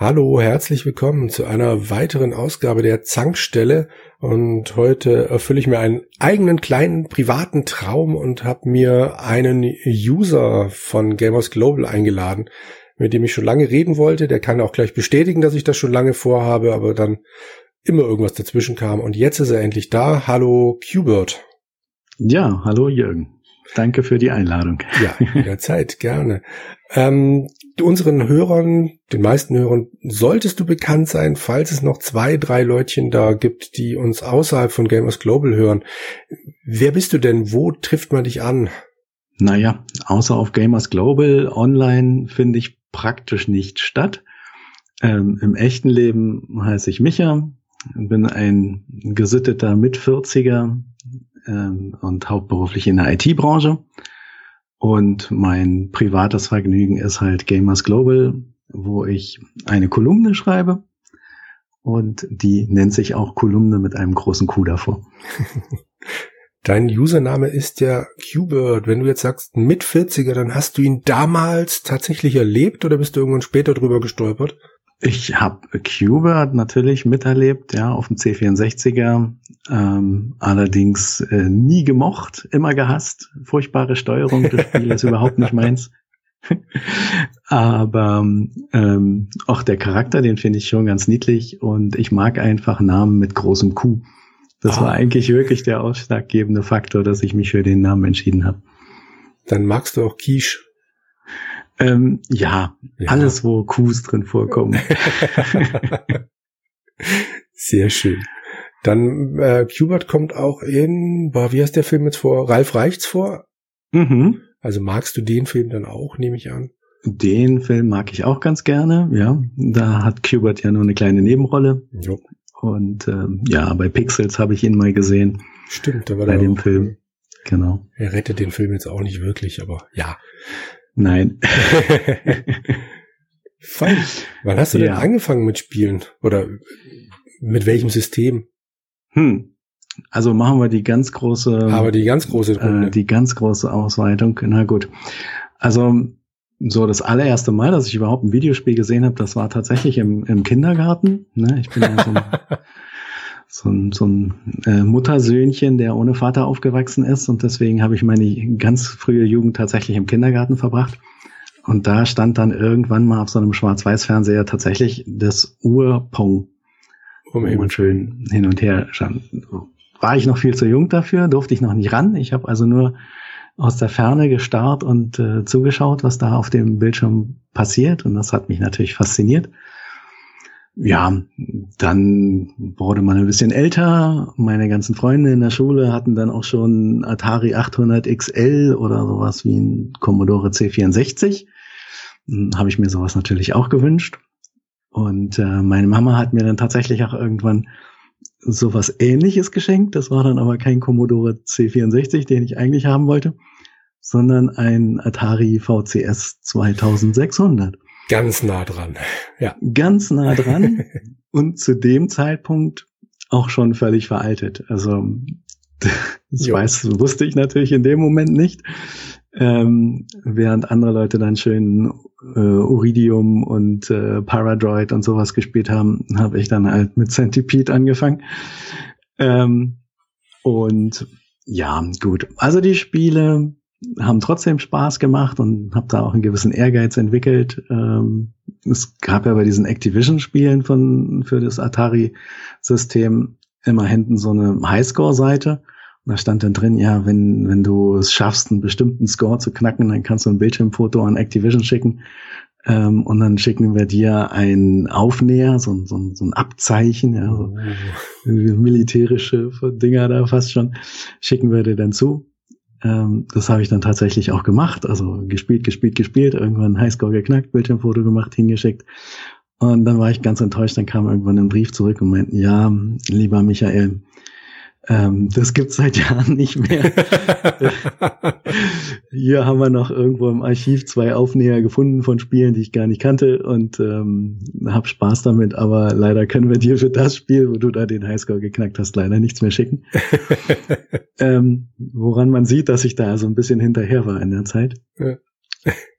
Hallo, herzlich willkommen zu einer weiteren Ausgabe der Zankstelle. Und heute erfülle ich mir einen eigenen kleinen privaten Traum und habe mir einen User von Gamers Global eingeladen, mit dem ich schon lange reden wollte. Der kann auch gleich bestätigen, dass ich das schon lange vorhabe, aber dann immer irgendwas dazwischen kam. Und jetzt ist er endlich da. Hallo, Qbert. Ja, hallo Jürgen. Danke für die Einladung. Ja, jederzeit, gerne. Ähm, unseren Hörern, den meisten Hörern, solltest du bekannt sein, falls es noch zwei, drei Leutchen da gibt, die uns außerhalb von Gamers Global hören. Wer bist du denn? Wo trifft man dich an? Naja, außer auf Gamers Global online finde ich praktisch nicht statt. Ähm, Im echten Leben heiße ich Micha, bin ein gesitteter Mit-40er ähm, und hauptberuflich in der IT-Branche. Und mein privates Vergnügen ist halt Gamers Global, wo ich eine Kolumne schreibe. Und die nennt sich auch Kolumne mit einem großen Q davor. Dein Username ist ja Qbert. Wenn du jetzt sagst mit 40er, dann hast du ihn damals tatsächlich erlebt oder bist du irgendwann später drüber gestolpert? Ich habe Qbert natürlich miterlebt, ja, auf dem C64er, ähm, allerdings äh, nie gemocht, immer gehasst. Furchtbare Steuerung des Spiels ist überhaupt nicht meins. Aber ähm, auch der Charakter, den finde ich schon ganz niedlich und ich mag einfach Namen mit großem Q. Das ah. war eigentlich wirklich der ausschlaggebende Faktor, dass ich mich für den Namen entschieden habe. Dann magst du auch Quiche. Ähm, ja, ja, alles, wo Qs drin vorkommen. Sehr schön. Dann äh, Qbert kommt auch in, boah, wie heißt der Film jetzt vor? Ralf Reichts vor? Mhm. Also magst du den Film dann auch, nehme ich an? Den Film mag ich auch ganz gerne, ja. Da hat Qbert ja nur eine kleine Nebenrolle. Jo. Und ähm, ja, bei Pixels habe ich ihn mal gesehen. Stimmt, da war bei dem Film. Genau. Er rettet den Film jetzt auch nicht wirklich, aber ja. Nein. Fein. Wann hast du ja. denn angefangen mit Spielen? Oder mit welchem System? Hm. Also machen wir die ganz große. Aber die ganz große äh, Runde. Äh, die ganz große Ausweitung. Na gut. Also so das allererste Mal, dass ich überhaupt ein Videospiel gesehen habe, das war tatsächlich im, im Kindergarten. Ne? Ich bin ja so ein, so ein, so ein äh, Muttersöhnchen, der ohne Vater aufgewachsen ist und deswegen habe ich meine ganz frühe Jugend tatsächlich im Kindergarten verbracht. Und da stand dann irgendwann mal auf so einem Schwarz-Weiß-Fernseher tatsächlich das Urpong, wo man schön hin und her stand. War ich noch viel zu jung dafür, durfte ich noch nicht ran. Ich habe also nur aus der Ferne gestarrt und äh, zugeschaut, was da auf dem Bildschirm passiert. Und das hat mich natürlich fasziniert ja, dann wurde man ein bisschen älter. Meine ganzen Freunde in der Schule hatten dann auch schon Atari 800 XL oder sowas wie ein Commodore C64. Hm, Habe ich mir sowas natürlich auch gewünscht. Und äh, meine Mama hat mir dann tatsächlich auch irgendwann sowas ähnliches geschenkt. Das war dann aber kein Commodore C64, den ich eigentlich haben wollte, sondern ein Atari VCS 2600. Ganz nah dran. Ja. Ganz nah dran und zu dem Zeitpunkt auch schon völlig veraltet. Also das jo. weiß, wusste ich natürlich in dem Moment nicht. Ähm, während andere Leute dann schön äh, Uridium und äh, Paradroid und sowas gespielt haben, habe ich dann halt mit Centipede angefangen. Ähm, und ja, gut. Also die Spiele haben trotzdem Spaß gemacht und habe da auch einen gewissen Ehrgeiz entwickelt. Ähm, es gab ja bei diesen Activision-Spielen von für das Atari-System immer hinten so eine Highscore-Seite. Und da stand dann drin, ja, wenn, wenn du es schaffst, einen bestimmten Score zu knacken, dann kannst du ein Bildschirmfoto an Activision schicken. Ähm, und dann schicken wir dir ein Aufnäher, so, so, so ein Abzeichen, ja, so oh. militärische Dinger da fast schon, schicken wir dir dann zu. Ähm, das habe ich dann tatsächlich auch gemacht. Also gespielt, gespielt, gespielt, irgendwann Highscore geknackt, Bildschirmfoto gemacht, hingeschickt. Und dann war ich ganz enttäuscht. Dann kam irgendwann ein Brief zurück und meinten, ja, lieber Michael, ähm, das gibt's seit Jahren nicht mehr. Hier haben wir noch irgendwo im Archiv zwei Aufnäher gefunden von Spielen, die ich gar nicht kannte und ähm, hab Spaß damit, aber leider können wir dir für das Spiel, wo du da den Highscore geknackt hast, leider nichts mehr schicken. ähm, woran man sieht, dass ich da so ein bisschen hinterher war in der Zeit. Ja.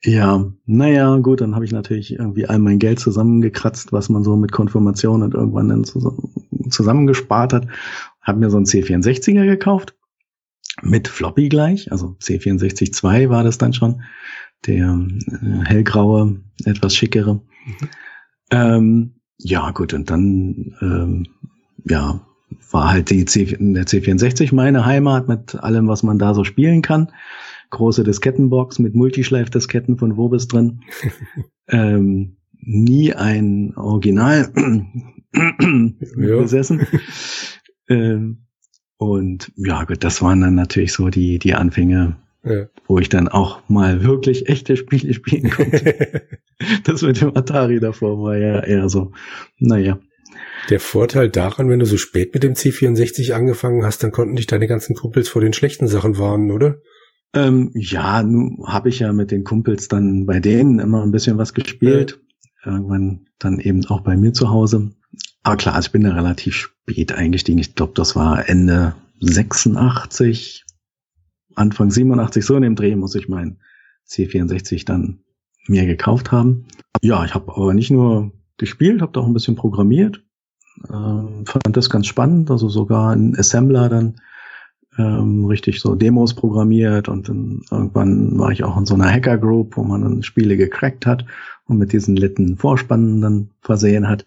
Ja, naja, gut, dann habe ich natürlich irgendwie all mein Geld zusammengekratzt, was man so mit Konfirmation und irgendwann dann zusammengespart hat. Hab mir so einen C64er gekauft. Mit Floppy gleich, also C64 2 war das dann schon. Der äh, hellgraue, etwas schickere. Mhm. Ähm, ja, gut, und dann ähm, ja, war halt die C, der C64 meine Heimat mit allem, was man da so spielen kann. Große Diskettenbox mit Multischleif-Disketten von Wobis drin. ähm, nie ein Original besessen. ähm, und ja, gut, das waren dann natürlich so die, die Anfänge, ja. wo ich dann auch mal wirklich echte Spiele spielen konnte. das mit dem Atari davor war ja eher so, naja. Der Vorteil daran, wenn du so spät mit dem C64 angefangen hast, dann konnten dich deine ganzen Kumpels vor den schlechten Sachen warnen, oder? Ähm, ja, nun habe ich ja mit den Kumpels dann bei denen immer ein bisschen was gespielt. Ja. Irgendwann dann eben auch bei mir zu Hause. Aber klar, also ich bin da relativ spät eingestiegen. Ich glaube, das war Ende 86, Anfang 87, so in dem Dreh muss ich meinen C64 dann mir gekauft haben. Ja, ich habe aber nicht nur gespielt, habe da auch ein bisschen programmiert. Ähm, fand das ganz spannend, also sogar ein Assembler dann ähm, richtig so Demos programmiert und dann irgendwann war ich auch in so einer Hacker Group, wo man dann Spiele gecrackt hat und mit diesen letzten Vorspannen dann versehen hat.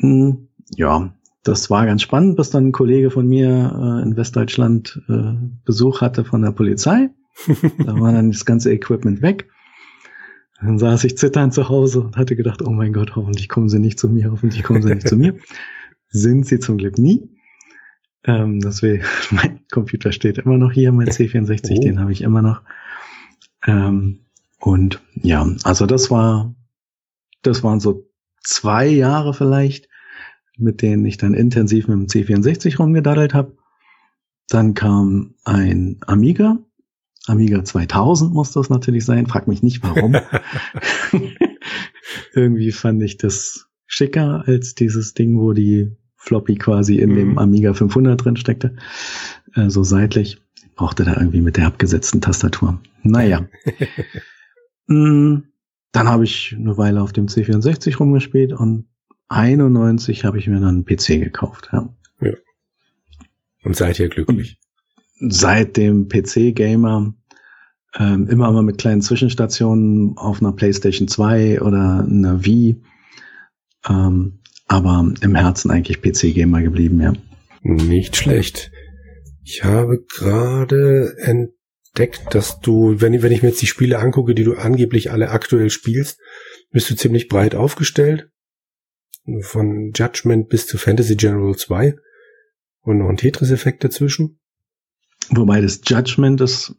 Hm, ja, das war ganz spannend, bis dann ein Kollege von mir äh, in Westdeutschland äh, Besuch hatte von der Polizei. da war dann das ganze Equipment weg. Dann saß ich zitternd zu Hause und hatte gedacht, oh mein Gott, hoffentlich kommen sie nicht zu mir, hoffentlich kommen sie nicht zu mir. Sind sie zum Glück nie. Ähm, deswegen, mein Computer steht immer noch hier, mein C64, oh. den habe ich immer noch. Ähm, und ja, also das war, das waren so zwei Jahre vielleicht, mit denen ich dann intensiv mit dem C64 rumgedaddelt habe. Dann kam ein Amiga, Amiga 2000 muss das natürlich sein. Frag mich nicht warum. Irgendwie fand ich das schicker als dieses Ding, wo die Floppy quasi in mhm. dem Amiga 500 drin steckte. Äh, so seitlich. Brauchte da irgendwie mit der abgesetzten Tastatur. Naja. mm, dann habe ich eine Weile auf dem C64 rumgespielt und 91 habe ich mir dann einen PC gekauft. Ja. ja. Und seid ihr glücklich? seit dem PC-Gamer ähm, immer mal mit kleinen Zwischenstationen auf einer PlayStation 2 oder einer Wii. Ähm, aber im Herzen eigentlich PC-Gamer geblieben, ja. Nicht schlecht. Ich habe gerade entdeckt, dass du, wenn, wenn ich mir jetzt die Spiele angucke, die du angeblich alle aktuell spielst, bist du ziemlich breit aufgestellt. Von Judgment bis zu Fantasy General 2 und noch ein Tetris-Effekt dazwischen. Wobei das Judgment ist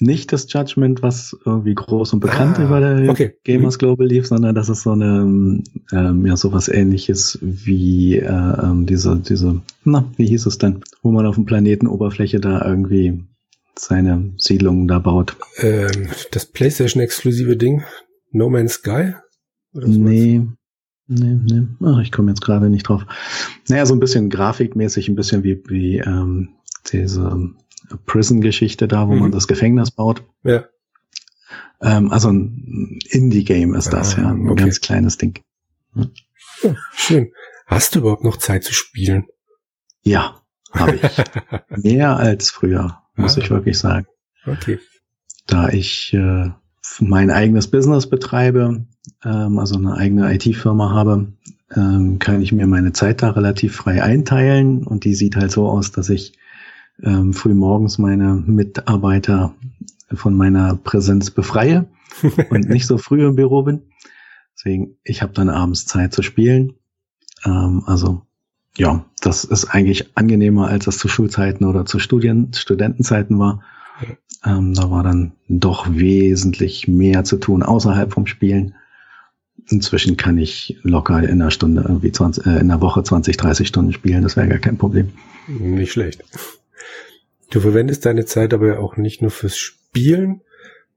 nicht das Judgment, was irgendwie groß und bekannt ah, über der okay. Gamers. Global lief, sondern das ist so eine, ähm, ja, sowas ähnliches wie äh, ähm, diese, diese, na, wie hieß es denn, wo man auf dem Planetenoberfläche da irgendwie seine Siedlungen da baut. Ähm, das PlayStation-exklusive Ding, No Man's Sky? nee. Nee, nee. Ach, ich komme jetzt gerade nicht drauf. Naja, so ein bisschen grafikmäßig, ein bisschen wie, wie ähm, diese Prison-Geschichte da, wo mhm. man das Gefängnis baut. Ja. Ähm, also ein Indie-Game ist das, ah, ja. Ein okay. ganz kleines Ding. Ja. Ja, schön. Hast du überhaupt noch Zeit zu spielen? Ja, habe ich. Mehr als früher, muss ah. ich wirklich sagen. Okay. Da ich äh, mein eigenes Business betreibe, ähm, also eine eigene IT-Firma habe, ähm, kann ich mir meine Zeit da relativ frei einteilen und die sieht halt so aus, dass ich ähm, früh morgens meine Mitarbeiter von meiner Präsenz befreie und nicht so früh im Büro bin. Deswegen, ich habe dann abends Zeit zu spielen. Ähm, also ja, das ist eigentlich angenehmer, als das zu Schulzeiten oder zu Studien, Studentenzeiten war. Ähm, da war dann doch wesentlich mehr zu tun außerhalb vom Spielen. Inzwischen kann ich locker in einer Stunde irgendwie 20, äh, in der Woche 20, 30 Stunden spielen. Das wäre gar kein Problem. Nicht schlecht. Du verwendest deine Zeit aber auch nicht nur fürs Spielen.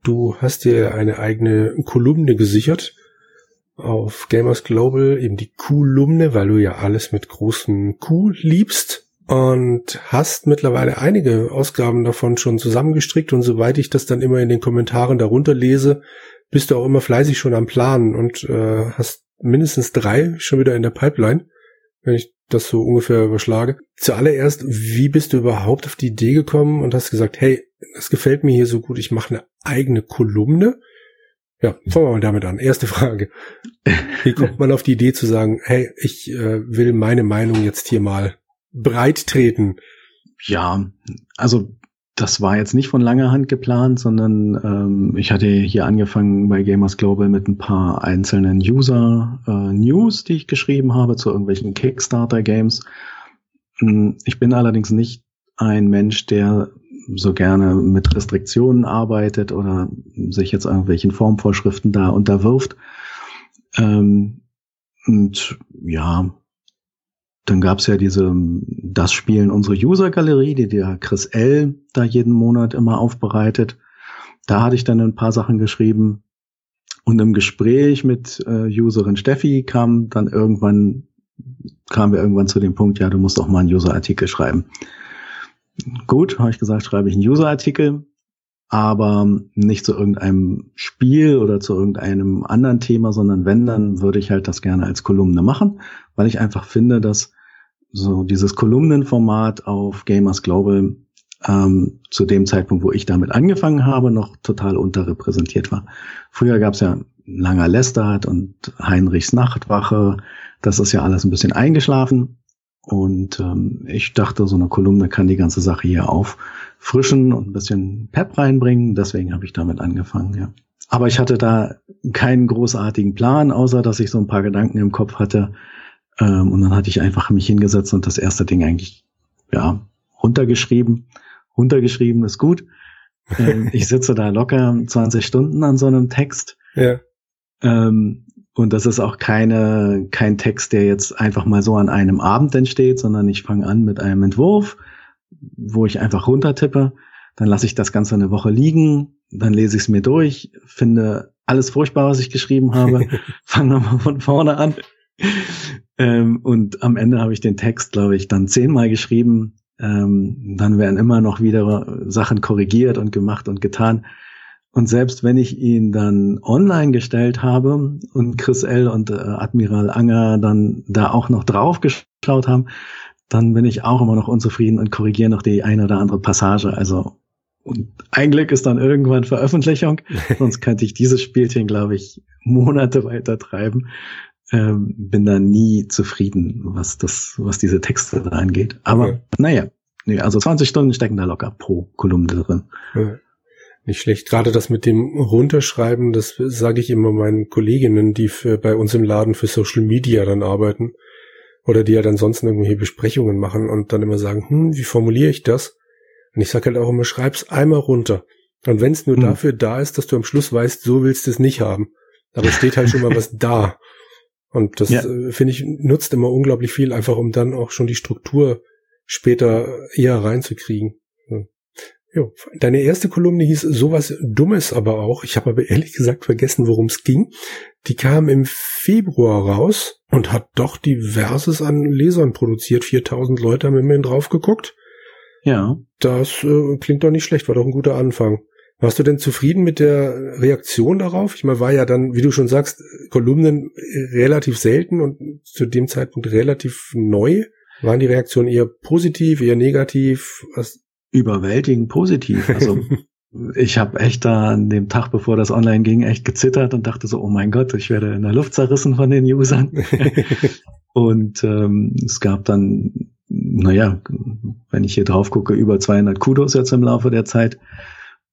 Du hast dir eine eigene Kolumne gesichert auf Gamers Global, eben die Kolumne, weil du ja alles mit großen Q liebst. und hast mittlerweile einige Ausgaben davon schon zusammengestrickt und soweit ich das dann immer in den Kommentaren darunter lese, bist du auch immer fleißig schon am Planen und äh, hast mindestens drei schon wieder in der Pipeline, wenn ich das so ungefähr überschlage. Zuallererst, wie bist du überhaupt auf die Idee gekommen und hast gesagt, hey, das gefällt mir hier so gut, ich mache eine eigene Kolumne? Ja, fangen wir mal damit an. Erste Frage. Wie kommt man auf die Idee zu sagen, hey, ich äh, will meine Meinung jetzt hier mal breit treten? Ja, also das war jetzt nicht von langer Hand geplant, sondern ähm, ich hatte hier angefangen bei Gamers Global mit ein paar einzelnen User-News, äh, die ich geschrieben habe zu irgendwelchen Kickstarter-Games. Hm, ich bin allerdings nicht ein Mensch, der so gerne mit Restriktionen arbeitet oder sich jetzt irgendwelchen Formvorschriften da unterwirft. Ähm, und ja, dann gab's ja diese, das Spielen unsere User-Galerie, die der Chris L. da jeden Monat immer aufbereitet. Da hatte ich dann ein paar Sachen geschrieben. Und im Gespräch mit äh, Userin Steffi kam dann irgendwann, kamen wir irgendwann zu dem Punkt, ja, du musst auch mal einen User-Artikel schreiben. Gut, habe ich gesagt, schreibe ich einen User-Artikel, aber nicht zu irgendeinem Spiel oder zu irgendeinem anderen Thema, sondern wenn, dann würde ich halt das gerne als Kolumne machen, weil ich einfach finde, dass so dieses Kolumnenformat auf Gamers Global ähm, zu dem Zeitpunkt, wo ich damit angefangen habe, noch total unterrepräsentiert war. Früher gab es ja Langer Lestert und Heinrichs Nachtwache. Das ist ja alles ein bisschen eingeschlafen. Und ähm, ich dachte, so eine Kolumne kann die ganze Sache hier auffrischen und ein bisschen Pep reinbringen. Deswegen habe ich damit angefangen, ja. Aber ich hatte da keinen großartigen Plan, außer dass ich so ein paar Gedanken im Kopf hatte. Ähm, und dann hatte ich einfach mich hingesetzt und das erste Ding eigentlich, ja, runtergeschrieben. Runtergeschrieben ist gut. Ähm, ich sitze da locker 20 Stunden an so einem Text. Ja. Ähm, und das ist auch keine, kein Text, der jetzt einfach mal so an einem Abend entsteht, sondern ich fange an mit einem Entwurf, wo ich einfach runtertippe. Dann lasse ich das Ganze eine Woche liegen, dann lese ich es mir durch, finde alles furchtbar, was ich geschrieben habe, fange nochmal von vorne an. Ähm, und am Ende habe ich den Text, glaube ich, dann zehnmal geschrieben. Ähm, dann werden immer noch wieder Sachen korrigiert und gemacht und getan. Und selbst wenn ich ihn dann online gestellt habe und Chris L. und äh, Admiral Anger dann da auch noch drauf geschaut haben, dann bin ich auch immer noch unzufrieden und korrigiere noch die eine oder andere Passage. Also und ein Glück ist dann irgendwann Veröffentlichung, sonst könnte ich dieses Spielchen, glaube ich, Monate weiter treiben. Ähm, bin da nie zufrieden, was das, was diese Texte da angeht. Aber okay. naja, nee, also 20 Stunden stecken da locker pro Kolumne drin. Okay. Nicht schlecht. Gerade das mit dem Runterschreiben, das sage ich immer meinen Kolleginnen, die für, bei uns im Laden für Social Media dann arbeiten oder die ja dann sonst irgendwelche Besprechungen machen und dann immer sagen, hm, wie formuliere ich das? Und ich sage halt auch immer, schreib's einmal runter. Und wenn es nur hm. dafür da ist, dass du am Schluss weißt, so willst du es nicht haben. Aber es steht halt schon mal was da. Und das, ja. äh, finde ich, nutzt immer unglaublich viel, einfach um dann auch schon die Struktur später eher reinzukriegen. Jo, deine erste Kolumne hieß sowas Dummes aber auch. Ich habe aber ehrlich gesagt vergessen, worum es ging. Die kam im Februar raus und hat doch diverses an Lesern produziert. 4000 Leute haben immerhin drauf geguckt. Ja. Das äh, klingt doch nicht schlecht, war doch ein guter Anfang. Warst du denn zufrieden mit der Reaktion darauf? Ich meine, war ja dann, wie du schon sagst, Kolumnen relativ selten und zu dem Zeitpunkt relativ neu. Waren die Reaktionen eher positiv, eher negativ? Was, überwältigend positiv. Also ich habe echt da an dem Tag, bevor das online ging, echt gezittert und dachte so, oh mein Gott, ich werde in der Luft zerrissen von den Usern. und ähm, es gab dann, naja, wenn ich hier drauf gucke, über 200 Kudos jetzt im Laufe der Zeit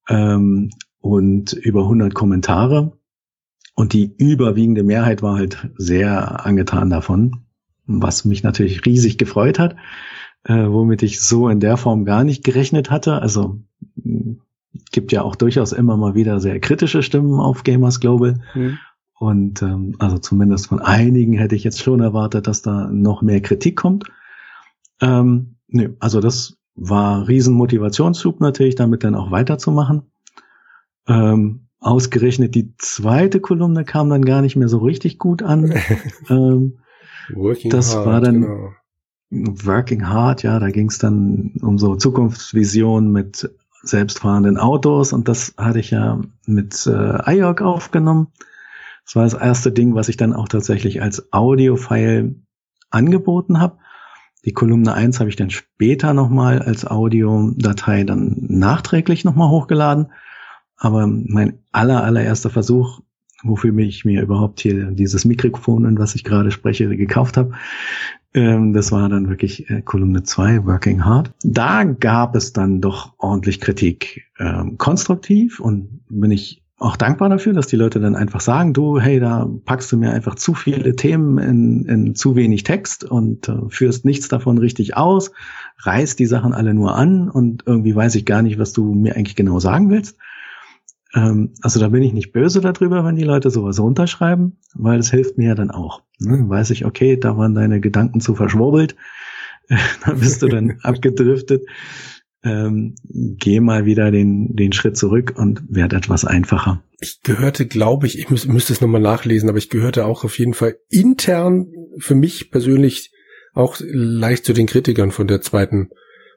ähm, und über 100 Kommentare. Und die überwiegende Mehrheit war halt sehr angetan davon, was mich natürlich riesig gefreut hat äh, womit ich so in der Form gar nicht gerechnet hatte. Also gibt ja auch durchaus immer mal wieder sehr kritische Stimmen auf Gamers Global. Mhm. Und ähm, also zumindest von einigen hätte ich jetzt schon erwartet, dass da noch mehr Kritik kommt. Ähm, nee, also das war riesen Motivationsschub natürlich, damit dann auch weiterzumachen. Ähm, ausgerechnet die zweite Kolumne kam dann gar nicht mehr so richtig gut an. ähm, das hard, war dann genau Working Hard, ja, da ging es dann um so Zukunftsvisionen mit selbstfahrenden Autos und das hatte ich ja mit äh, iORG aufgenommen. Das war das erste Ding, was ich dann auch tatsächlich als Audio-File angeboten habe. Die Kolumne 1 habe ich dann später nochmal als Audiodatei dann nachträglich nochmal hochgeladen. Aber mein aller, allererster Versuch, wofür ich mir überhaupt hier dieses Mikrofon, in was ich gerade spreche, gekauft habe, ähm, das war dann wirklich äh, Kolumne 2, Working Hard. Da gab es dann doch ordentlich Kritik. Ähm, konstruktiv und bin ich auch dankbar dafür, dass die Leute dann einfach sagen, du, hey, da packst du mir einfach zu viele Themen in, in zu wenig Text und äh, führst nichts davon richtig aus, reißt die Sachen alle nur an und irgendwie weiß ich gar nicht, was du mir eigentlich genau sagen willst. Ähm, also da bin ich nicht böse darüber, wenn die Leute sowas runterschreiben, weil es hilft mir ja dann auch. Ne? Weiß ich, okay, da waren deine Gedanken zu verschwurbelt, da bist du dann abgedriftet. Ähm, geh mal wieder den, den Schritt zurück und werd etwas einfacher. Ich gehörte, glaube ich, ich müß, müsste es nochmal nachlesen, aber ich gehörte auch auf jeden Fall intern für mich persönlich auch leicht zu den Kritikern von der zweiten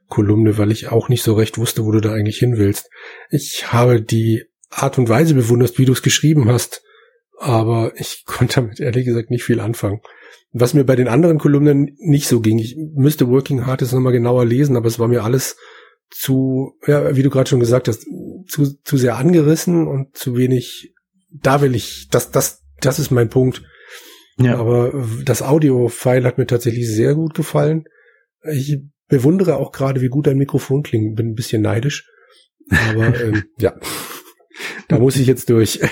Kolumne, weil ich auch nicht so recht wusste, wo du da eigentlich hin willst. Ich habe die Art und Weise bewunderst, wie du es geschrieben hast. Aber ich konnte damit ehrlich gesagt nicht viel anfangen. Was mir bei den anderen Kolumnen nicht so ging. Ich müsste Working Hard jetzt nochmal genauer lesen, aber es war mir alles zu, ja, wie du gerade schon gesagt hast, zu, zu sehr angerissen und zu wenig, da will ich, das, das, das ist mein Punkt. Ja. Aber das Audio-File hat mir tatsächlich sehr gut gefallen. Ich bewundere auch gerade, wie gut dein Mikrofon klingt. Bin ein bisschen neidisch. Aber ähm, ja. Da muss ich jetzt durch.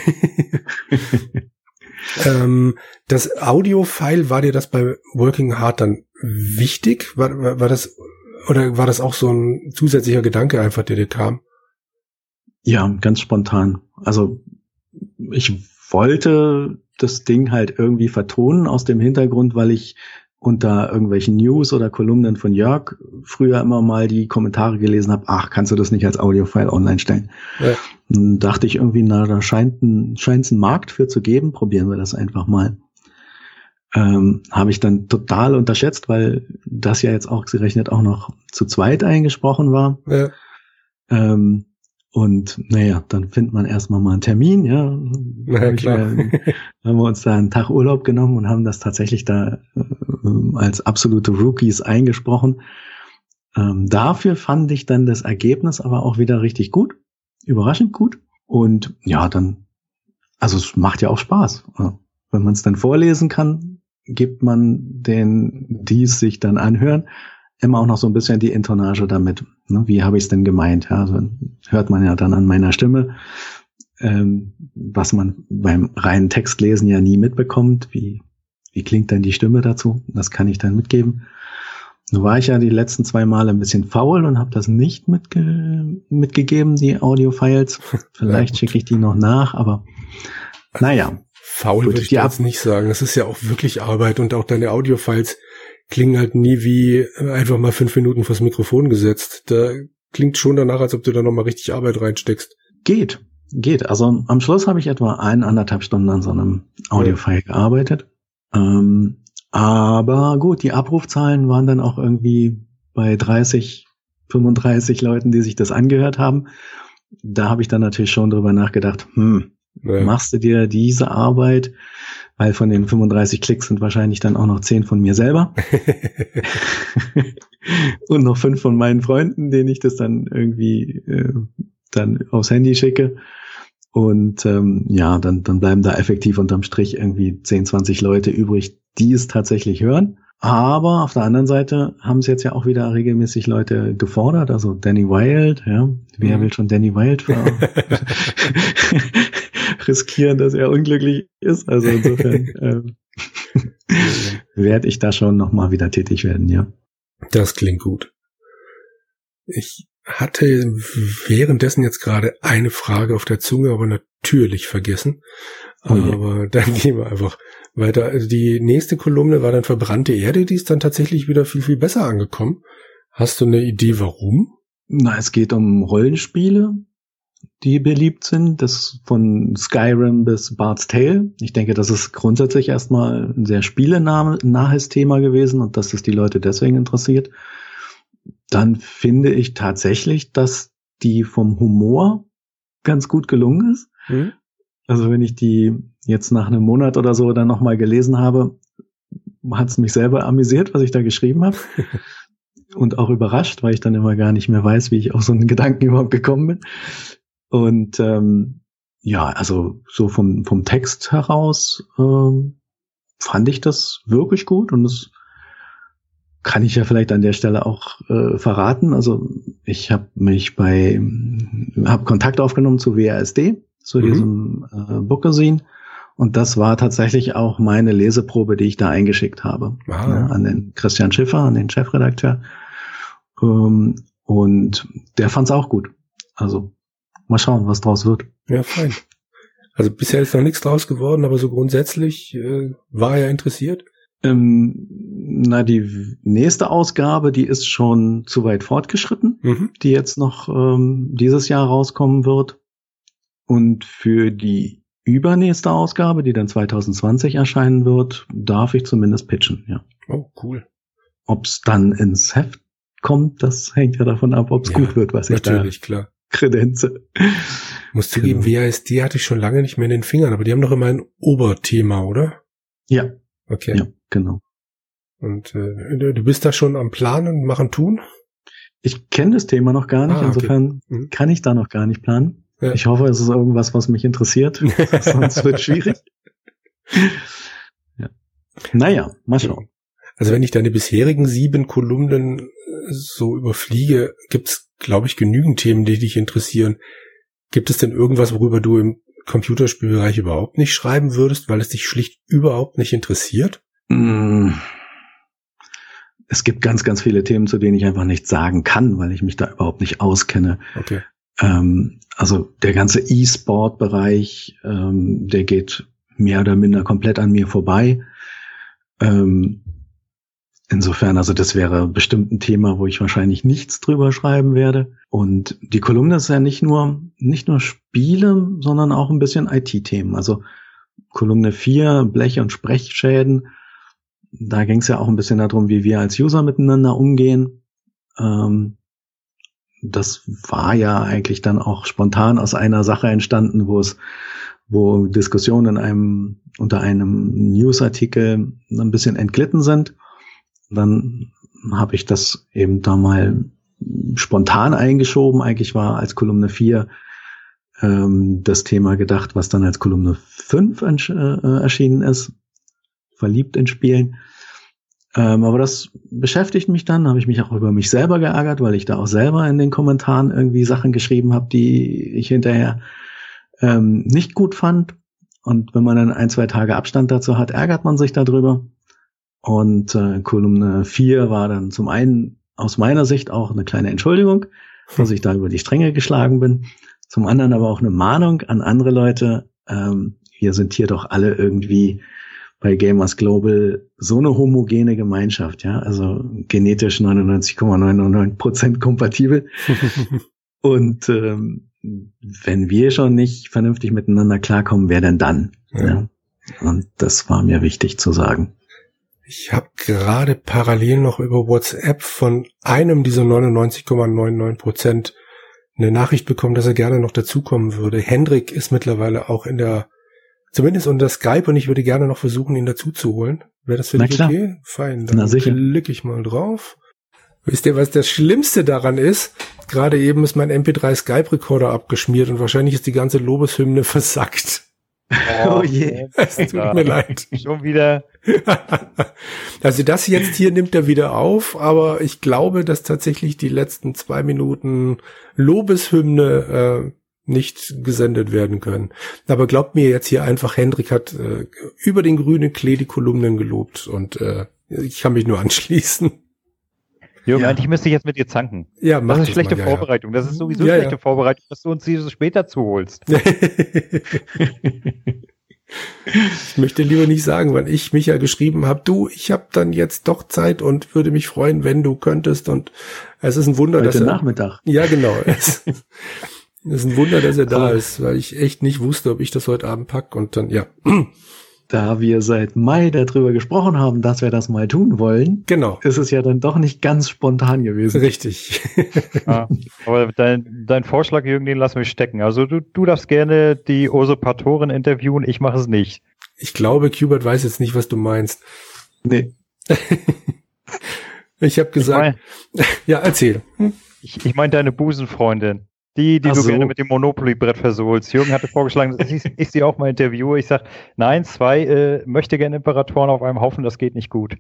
ähm, das Audio-File, war dir das bei Working Hard dann wichtig? War, war, war das, oder war das auch so ein zusätzlicher Gedanke einfach, der dir kam? Ja, ganz spontan. Also ich wollte das Ding halt irgendwie vertonen aus dem Hintergrund, weil ich unter irgendwelchen News oder Kolumnen von Jörg früher immer mal die Kommentare gelesen habe, ach, kannst du das nicht als Audiofile online stellen? Ja. Dann dachte ich irgendwie, na, da scheint ein, scheint es einen Markt für zu geben, probieren wir das einfach mal. Ähm, habe ich dann total unterschätzt, weil das ja jetzt auch gerechnet auch noch zu zweit eingesprochen war. Ja. Ähm, und naja, dann findet man erstmal mal einen Termin, ja. Na, klar. Wir, haben wir uns da einen Tag Urlaub genommen und haben das tatsächlich da äh, als absolute Rookies eingesprochen. Ähm, dafür fand ich dann das Ergebnis aber auch wieder richtig gut, überraschend gut. Und ja, dann, also es macht ja auch Spaß. Wenn man es dann vorlesen kann, gibt man den, die es sich dann anhören, immer auch noch so ein bisschen die Intonage damit. Ne? Wie habe ich es denn gemeint? Ja, also hört man ja dann an meiner Stimme, ähm, was man beim reinen Textlesen ja nie mitbekommt. Wie, wie klingt denn die Stimme dazu? Das kann ich dann mitgeben. Nun war ich ja die letzten zwei Male ein bisschen faul und habe das nicht mitge mitgegeben, die Audio-Files. Vielleicht schicke ich die noch nach, aber naja. Faul würde ich jetzt nicht sagen. Das ist ja auch wirklich Arbeit und auch deine Audio-Files klingen halt nie wie einfach mal fünf Minuten vors Mikrofon gesetzt. Da klingt schon danach, als ob du da nochmal richtig Arbeit reinsteckst. Geht, geht. Also am Schluss habe ich etwa ein, anderthalb Stunden an so einem Audiofile ja. gearbeitet. Ähm, aber gut, die Abrufzahlen waren dann auch irgendwie bei 30, 35 Leuten, die sich das angehört haben. Da habe ich dann natürlich schon drüber nachgedacht, hm, ja. machst du dir diese Arbeit, weil von den 35 Klicks sind wahrscheinlich dann auch noch 10 von mir selber. und noch fünf von meinen Freunden, denen ich das dann irgendwie äh, dann aufs Handy schicke. Und ähm, ja, dann, dann bleiben da effektiv unterm Strich irgendwie 10, 20 Leute übrig, die es tatsächlich hören. Aber auf der anderen Seite haben es jetzt ja auch wieder regelmäßig Leute gefordert, also Danny Wild, ja. Wer mhm. will schon Danny Wild riskieren, dass er unglücklich ist? Also insofern ähm, werde ich da schon nochmal wieder tätig werden, ja. Das klingt gut. Ich hatte währenddessen jetzt gerade eine Frage auf der Zunge, aber natürlich vergessen. Oh aber dann gehen wir einfach weiter. Also die nächste Kolumne war dann verbrannte Erde, die ist dann tatsächlich wieder viel, viel besser angekommen. Hast du eine Idee, warum? Na, es geht um Rollenspiele die beliebt sind, das von Skyrim bis Bard's Tale. Ich denke, das ist grundsätzlich erstmal ein sehr spielenahes Thema gewesen und dass das die Leute deswegen interessiert. Dann finde ich tatsächlich, dass die vom Humor ganz gut gelungen ist. Mhm. Also wenn ich die jetzt nach einem Monat oder so dann nochmal gelesen habe, hat es mich selber amüsiert, was ich da geschrieben habe. und auch überrascht, weil ich dann immer gar nicht mehr weiß, wie ich auf so einen Gedanken überhaupt gekommen bin. Und ähm, ja, also so vom, vom Text heraus ähm, fand ich das wirklich gut und das kann ich ja vielleicht an der Stelle auch äh, verraten. Also ich habe mich bei, habe Kontakt aufgenommen zu WASD, zu mhm. diesem äh, Bookazine. Und das war tatsächlich auch meine Leseprobe, die ich da eingeschickt habe. Ah. Ja, an den Christian Schiffer, an den Chefredakteur. Ähm, und der fand es auch gut. Also mal schauen, was draus wird. Ja, fein. Also bisher ist noch nichts draus geworden, aber so grundsätzlich äh, war er interessiert. Ähm, na, die nächste Ausgabe, die ist schon zu weit fortgeschritten, mhm. die jetzt noch ähm, dieses Jahr rauskommen wird. Und für die übernächste Ausgabe, die dann 2020 erscheinen wird, darf ich zumindest pitchen, ja. Oh, cool. Ob's dann ins Heft kommt, das hängt ja davon ab, ob's ja, gut wird, was ich da klar. Kredenze. Muss zugeben, genau. WASD hatte ich schon lange nicht mehr in den Fingern, aber die haben doch immer ein Oberthema, oder? Ja. Okay. Ja, genau. Und äh, du bist da schon am Planen, machen, tun? Ich kenne das Thema noch gar nicht, ah, okay. insofern mhm. kann ich da noch gar nicht planen. Ja. Ich hoffe, es ist irgendwas, was mich interessiert, sonst wird schwierig. ja. Naja, mal schauen. Also wenn ich deine bisherigen sieben Kolumnen äh, so überfliege, gibt's, glaube ich, genügend Themen, die dich interessieren. Gibt es denn irgendwas, worüber du im Computerspielbereich überhaupt nicht schreiben würdest, weil es dich schlicht überhaupt nicht interessiert? Mm es gibt ganz, ganz viele Themen, zu denen ich einfach nichts sagen kann, weil ich mich da überhaupt nicht auskenne. Okay. Ähm, also der ganze E-Sport-Bereich, ähm, der geht mehr oder minder komplett an mir vorbei. Ähm, insofern, also das wäre bestimmt ein Thema, wo ich wahrscheinlich nichts drüber schreiben werde. Und die Kolumne ist ja nicht nur, nicht nur Spiele, sondern auch ein bisschen IT-Themen. Also Kolumne 4, Blech- und Sprechschäden, da ging es ja auch ein bisschen darum, wie wir als User miteinander umgehen. Ähm, das war ja eigentlich dann auch spontan aus einer Sache entstanden, wo es, wo Diskussionen in einem, unter einem Newsartikel ein bisschen entglitten sind. Dann habe ich das eben da mal spontan eingeschoben. Eigentlich war als Kolumne 4 ähm, das Thema gedacht, was dann als Kolumne 5 äh, erschienen ist verliebt in Spielen. Ähm, aber das beschäftigt mich dann, habe ich mich auch über mich selber geärgert, weil ich da auch selber in den Kommentaren irgendwie Sachen geschrieben habe, die ich hinterher ähm, nicht gut fand. Und wenn man dann ein, zwei Tage Abstand dazu hat, ärgert man sich darüber. Und äh, Kolumne 4 war dann zum einen aus meiner Sicht auch eine kleine Entschuldigung, dass ich da über die Stränge geschlagen bin. Zum anderen aber auch eine Mahnung an andere Leute. Ähm, wir sind hier doch alle irgendwie bei Gamers Global so eine homogene Gemeinschaft, ja, also genetisch 99,99 Prozent kompatibel. Und ähm, wenn wir schon nicht vernünftig miteinander klarkommen, wer denn dann? Ja. ja? Und das war mir wichtig zu sagen. Ich habe gerade parallel noch über WhatsApp von einem dieser 99,99 Prozent eine Nachricht bekommen, dass er gerne noch dazukommen würde. Hendrik ist mittlerweile auch in der Zumindest unter Skype und ich würde gerne noch versuchen, ihn dazu zu holen. Wäre das für dich okay? Fein, dann klicke ich mal drauf. Wisst ihr, was das Schlimmste daran ist? Gerade eben ist mein MP3 Skype-Recorder abgeschmiert und wahrscheinlich ist die ganze Lobeshymne versackt. Oh, oh je. Es tut mir leid. Schon wieder. also das jetzt hier nimmt er wieder auf, aber ich glaube, dass tatsächlich die letzten zwei Minuten Lobeshymne äh, nicht gesendet werden können. Aber glaubt mir jetzt hier einfach, Hendrik hat äh, über den grünen Klee die Kolumnen gelobt und äh, ich kann mich nur anschließen. Jürgen, ja. eigentlich müsste ich jetzt mit dir zanken. Ja, mach das ist schlechte mal, ja, Vorbereitung. Das ist sowieso ja, schlechte Vorbereitung, dass du uns diese später zuholst. ich möchte lieber nicht sagen, weil ich mich ja geschrieben habe, du, ich habe dann jetzt doch Zeit und würde mich freuen, wenn du könntest. Und es ist ein Wunder, Heute dass er, Nachmittag. Ja, genau. Das ist ein Wunder, dass er da ist, weil ich echt nicht wusste, ob ich das heute Abend pack und dann, ja. Da wir seit Mai darüber gesprochen haben, dass wir das mal tun wollen, genau. ist es ja dann doch nicht ganz spontan gewesen. Richtig. ja, aber dein, dein Vorschlag, Jürgen, den lassen wir stecken. Also du, du darfst gerne die Usurpatorin interviewen, ich mache es nicht. Ich glaube, Kubert weiß jetzt nicht, was du meinst. Nee. ich habe gesagt, ich mein, ja, erzähl. Ich, ich meine deine Busenfreundin. Die, die Ach du so. gerne mit dem Monopoly-Brett versohlst. Jürgen hatte vorgeschlagen, dass ich, ich sie auch mal interviewe. Ich sage, nein, zwei äh, möchte gerne Imperatoren auf einem Haufen, das geht nicht gut.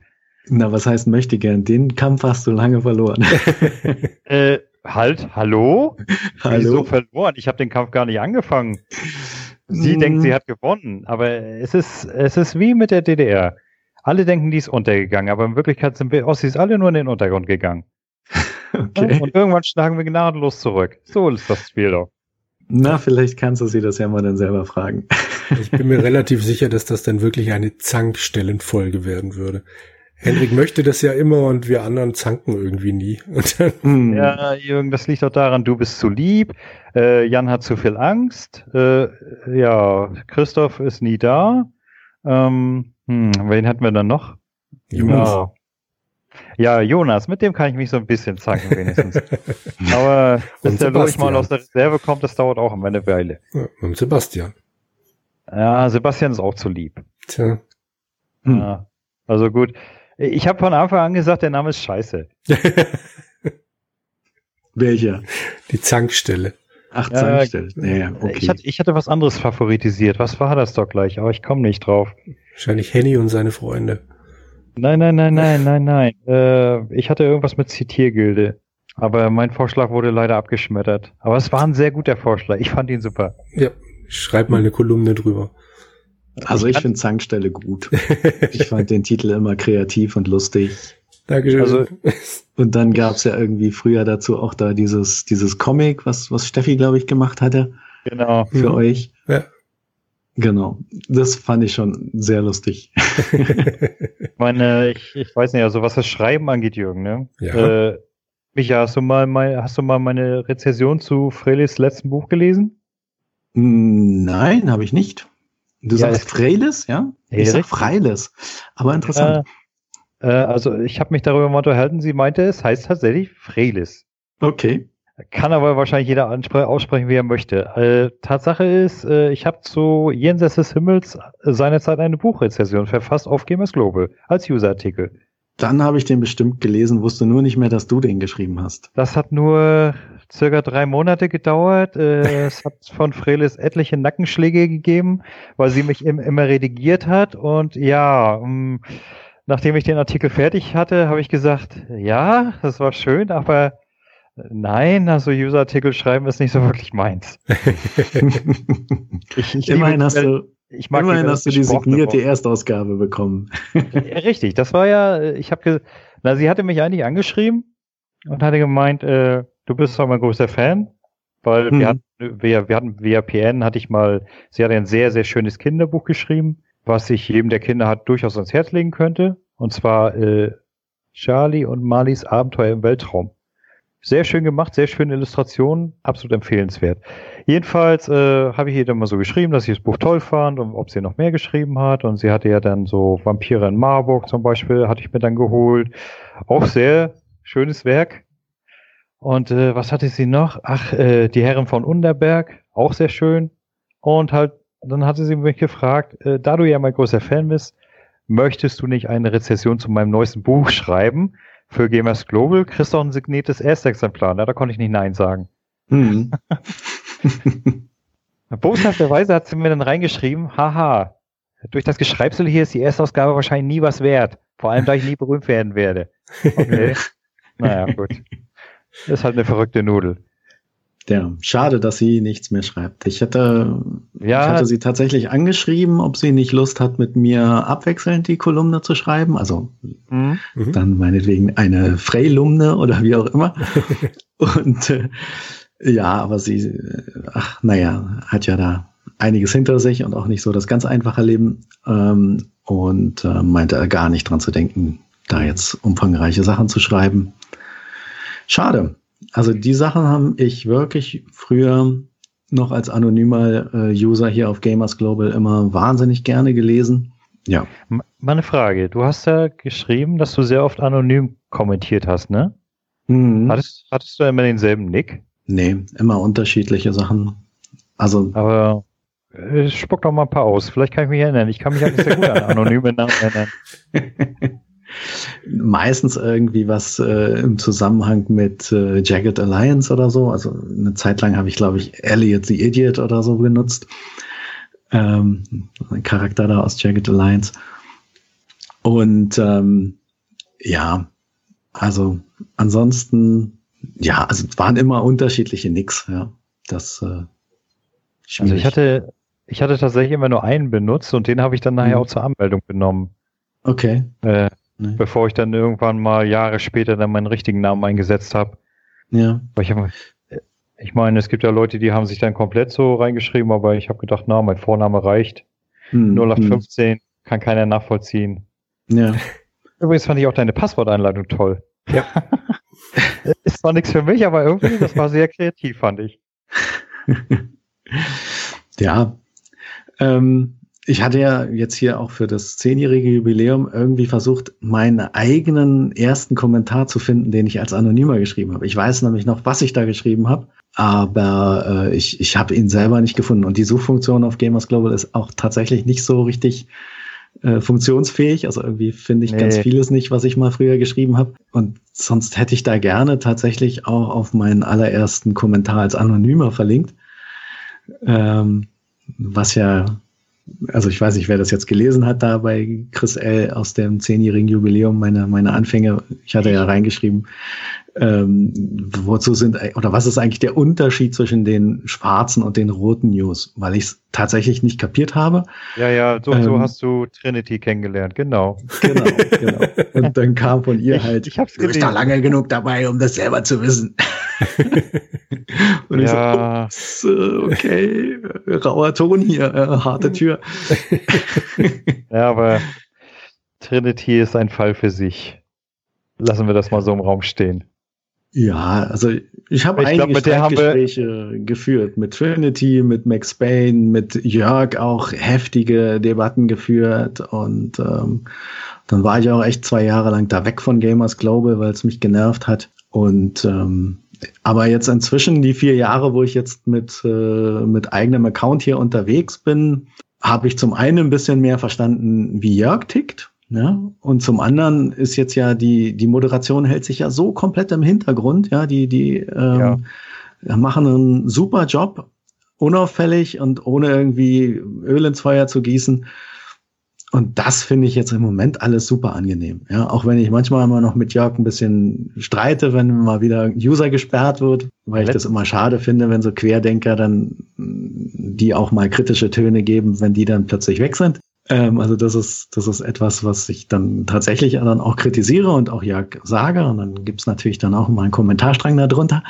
Na, was heißt möchte gern? Den Kampf hast du lange verloren. äh, halt, hallo? hallo? Wieso verloren? Ich habe den Kampf gar nicht angefangen. Sie mm. denkt, sie hat gewonnen, aber es ist, es ist wie mit der DDR. Alle denken, die ist untergegangen, aber in Wirklichkeit sind wir Ossis alle nur in den Untergrund gegangen. Okay. Und irgendwann schlagen wir gnadenlos zurück. So ist das Spiel doch. Na, vielleicht kannst du sie das ja mal dann selber fragen. Ich bin mir relativ sicher, dass das dann wirklich eine Zankstellenfolge werden würde. Henrik möchte das ja immer und wir anderen zanken irgendwie nie. Hm. ja, Jürgen, das liegt doch daran, du bist zu lieb, äh, Jan hat zu viel Angst, äh, ja, Christoph ist nie da. Ähm, hm, wen hatten wir dann noch? Jonas. Ja. Ja, Jonas, mit dem kann ich mich so ein bisschen zanken wenigstens. Aber bis der Lurch mal aus der Reserve kommt, das dauert auch eine Weile. Ja, und Sebastian. Ja, Sebastian ist auch zu lieb. Tja. Hm. Ja, also gut. Ich habe von Anfang an gesagt, der Name ist scheiße. Welcher? Die Zankstelle. Ach, Zankstelle. Ja, ja, okay. ich, hatte, ich hatte was anderes favorisiert. Was war das doch gleich? Aber ich komme nicht drauf. Wahrscheinlich Henny und seine Freunde. Nein, nein, nein, nein, nein, nein. Äh, ich hatte irgendwas mit Zitiergilde. Aber mein Vorschlag wurde leider abgeschmettert. Aber es war ein sehr guter Vorschlag. Ich fand ihn super. Ja, schreib mal eine Kolumne drüber. Also ich, finde Zankstelle gut. ich fand den Titel immer kreativ und lustig. Dankeschön. Also, und dann gab's ja irgendwie früher dazu auch da dieses, dieses Comic, was, was Steffi, glaube ich, gemacht hatte. Genau. Für mhm. euch. Ja. Genau, das fand ich schon sehr lustig. meine, ich, ich weiß nicht, also was das Schreiben angeht, Jürgen, ne? Ja. Äh, Micha, hast du mal mein, hast du mal meine Rezension zu Frelis letzten Buch gelesen? Nein, habe ich nicht. Du ja, sagst Freilis, ja? Ich ja, sag Freilis, aber interessant. Äh, äh, also ich habe mich darüber mal unterhalten, sie meinte, es heißt tatsächlich Freilis. Okay. Kann aber wahrscheinlich jeder aussprechen, wie er möchte. Äh, Tatsache ist, äh, ich habe zu Jenseits des Himmels seinerzeit eine Buchrezension verfasst auf Gamers Global als Userartikel. Dann habe ich den bestimmt gelesen, wusste nur nicht mehr, dass du den geschrieben hast. Das hat nur circa drei Monate gedauert. Äh, es hat von Frelis etliche Nackenschläge gegeben, weil sie mich im, immer redigiert hat. Und ja, um, ähm, nachdem ich den Artikel fertig hatte, habe ich gesagt, ja, das war schön, aber Nein, also User-Artikel schreiben ist nicht so wirklich meins. ich, ich immerhin hast du, ich mag immerhin hast du die signierte Wort. Erstausgabe bekommen. ja, richtig, das war ja, ich habe, na, sie hatte mich eigentlich angeschrieben und hatte gemeint, äh, du bist doch mein großer Fan, weil hm. wir hatten, wir, wir hatten via PN hatte ich mal, sie hatte ein sehr, sehr schönes Kinderbuch geschrieben, was ich jedem der Kinder hat durchaus ans Herz legen könnte. Und zwar äh, Charlie und Marlies Abenteuer im Weltraum. Sehr schön gemacht, sehr schöne Illustrationen, absolut empfehlenswert. Jedenfalls äh, habe ich ihr dann mal so geschrieben, dass ich das Buch toll fand und ob sie noch mehr geschrieben hat. Und sie hatte ja dann so Vampire in Marburg zum Beispiel, hatte ich mir dann geholt. Auch sehr schönes Werk. Und äh, was hatte sie noch? Ach, äh, die Herren von Underberg, auch sehr schön. Und halt, dann hatte sie mich gefragt, äh, da du ja mein großer Fan bist, möchtest du nicht eine Rezession zu meinem neuesten Buch schreiben? Für Gamers Global kriegst du auch ein signiertes Erstexemplar. Na, da konnte ich nicht Nein sagen. Mhm. Boshafterweise hat sie mir dann reingeschrieben, haha, durch das Geschreibsel hier ist die Erstausgabe wahrscheinlich nie was wert. Vor allem, da ich nie berühmt werden werde. Okay. naja, gut. Das ist halt eine verrückte Nudel. Ja, schade, dass sie nichts mehr schreibt. Ich hätte, ja. ich hatte sie tatsächlich angeschrieben, ob sie nicht Lust hat, mit mir abwechselnd die Kolumne zu schreiben. Also mhm. dann meinetwegen eine Freilumne oder wie auch immer. Und äh, ja, aber sie, ach, naja, hat ja da einiges hinter sich und auch nicht so das ganz einfache Leben. Ähm, und äh, meinte gar nicht dran zu denken, da jetzt umfangreiche Sachen zu schreiben. Schade. Also die Sachen haben ich wirklich früher noch als anonymer äh, User hier auf Gamers Global immer wahnsinnig gerne gelesen. Ja. Meine Frage, du hast ja geschrieben, dass du sehr oft anonym kommentiert hast, ne? Mhm. Hattest, hattest du immer denselben Nick? Nee, immer unterschiedliche Sachen. Also. Aber äh, spuck doch mal ein paar aus. Vielleicht kann ich mich erinnern. Ich kann mich eigentlich sehr gut an anonyme Namen erinnern. Meistens irgendwie was äh, im Zusammenhang mit äh, Jagged Alliance oder so. Also eine Zeit lang habe ich, glaube ich, Elliot the Idiot oder so benutzt. Ähm, ein Charakter da aus Jagged Alliance. Und ähm, ja, also ansonsten, ja, also es waren immer unterschiedliche Nicks, ja. Das äh, Also ich hatte, ich hatte tatsächlich immer nur einen benutzt und den habe ich dann nachher mhm. auch zur Anmeldung genommen. Okay. Äh, nee. Bevor ich dann irgendwann mal Jahre später dann meinen richtigen Namen eingesetzt habe. Ja. ich, hab, ich meine, es gibt ja Leute, die haben sich dann komplett so reingeschrieben, aber ich habe gedacht, na, mein Vorname reicht. Hm, 0815 hm. kann keiner nachvollziehen. Ja. Übrigens fand ich auch deine Passworteinladung toll. Ja. Ist zwar nichts für mich, aber irgendwie, das war sehr kreativ, fand ich. ja. Ähm, ich hatte ja jetzt hier auch für das zehnjährige Jubiläum irgendwie versucht, meinen eigenen ersten Kommentar zu finden, den ich als Anonymer geschrieben habe. Ich weiß nämlich noch, was ich da geschrieben habe, aber äh, ich, ich habe ihn selber nicht gefunden. Und die Suchfunktion auf Gamers Global ist auch tatsächlich nicht so richtig äh, funktionsfähig. Also irgendwie finde ich nee. ganz vieles nicht, was ich mal früher geschrieben habe. Und sonst hätte ich da gerne tatsächlich auch auf meinen allerersten Kommentar als Anonymer verlinkt. Ähm, was ja, also ich weiß nicht, wer das jetzt gelesen hat da bei Chris L. aus dem zehnjährigen Jubiläum, meine, meine Anfänge. Ich hatte ja reingeschrieben, ähm, wozu sind oder was ist eigentlich der Unterschied zwischen den schwarzen und den roten News? Weil ich es tatsächlich nicht kapiert habe. Ja, ja, so, ähm, so hast du Trinity kennengelernt, genau. Genau, genau. Und dann kam von ihr halt, ich, ich hab's du bist da lange genug dabei, um das selber zu wissen. und ja. ich so, ups, okay, rauer Ton hier, äh, harte Tür. ja, aber Trinity ist ein Fall für sich. Lassen wir das mal so im Raum stehen. Ja, also ich habe einige glaub, Gespräche geführt mit Trinity, mit Max Payne, mit Jörg auch heftige Debatten geführt und ähm, dann war ich auch echt zwei Jahre lang da weg von Gamers Global, weil es mich genervt hat und ähm, aber jetzt inzwischen die vier Jahre, wo ich jetzt mit äh, mit eigenem Account hier unterwegs bin, habe ich zum einen ein bisschen mehr verstanden, wie Jörg tickt ja, und zum anderen ist jetzt ja die, die Moderation hält sich ja so komplett im Hintergrund, ja, die, die ähm, ja. machen einen super Job, unauffällig und ohne irgendwie Öl ins Feuer zu gießen. Und das finde ich jetzt im Moment alles super angenehm. Ja, auch wenn ich manchmal immer noch mit Jörg ein bisschen streite, wenn mal wieder User gesperrt wird, weil ich das immer schade finde, wenn so Querdenker dann die auch mal kritische Töne geben, wenn die dann plötzlich weg sind. Ähm, also das ist, das ist etwas, was ich dann tatsächlich dann auch kritisiere und auch ja sage. Und dann gibt's natürlich dann auch mal einen Kommentarstrang darunter.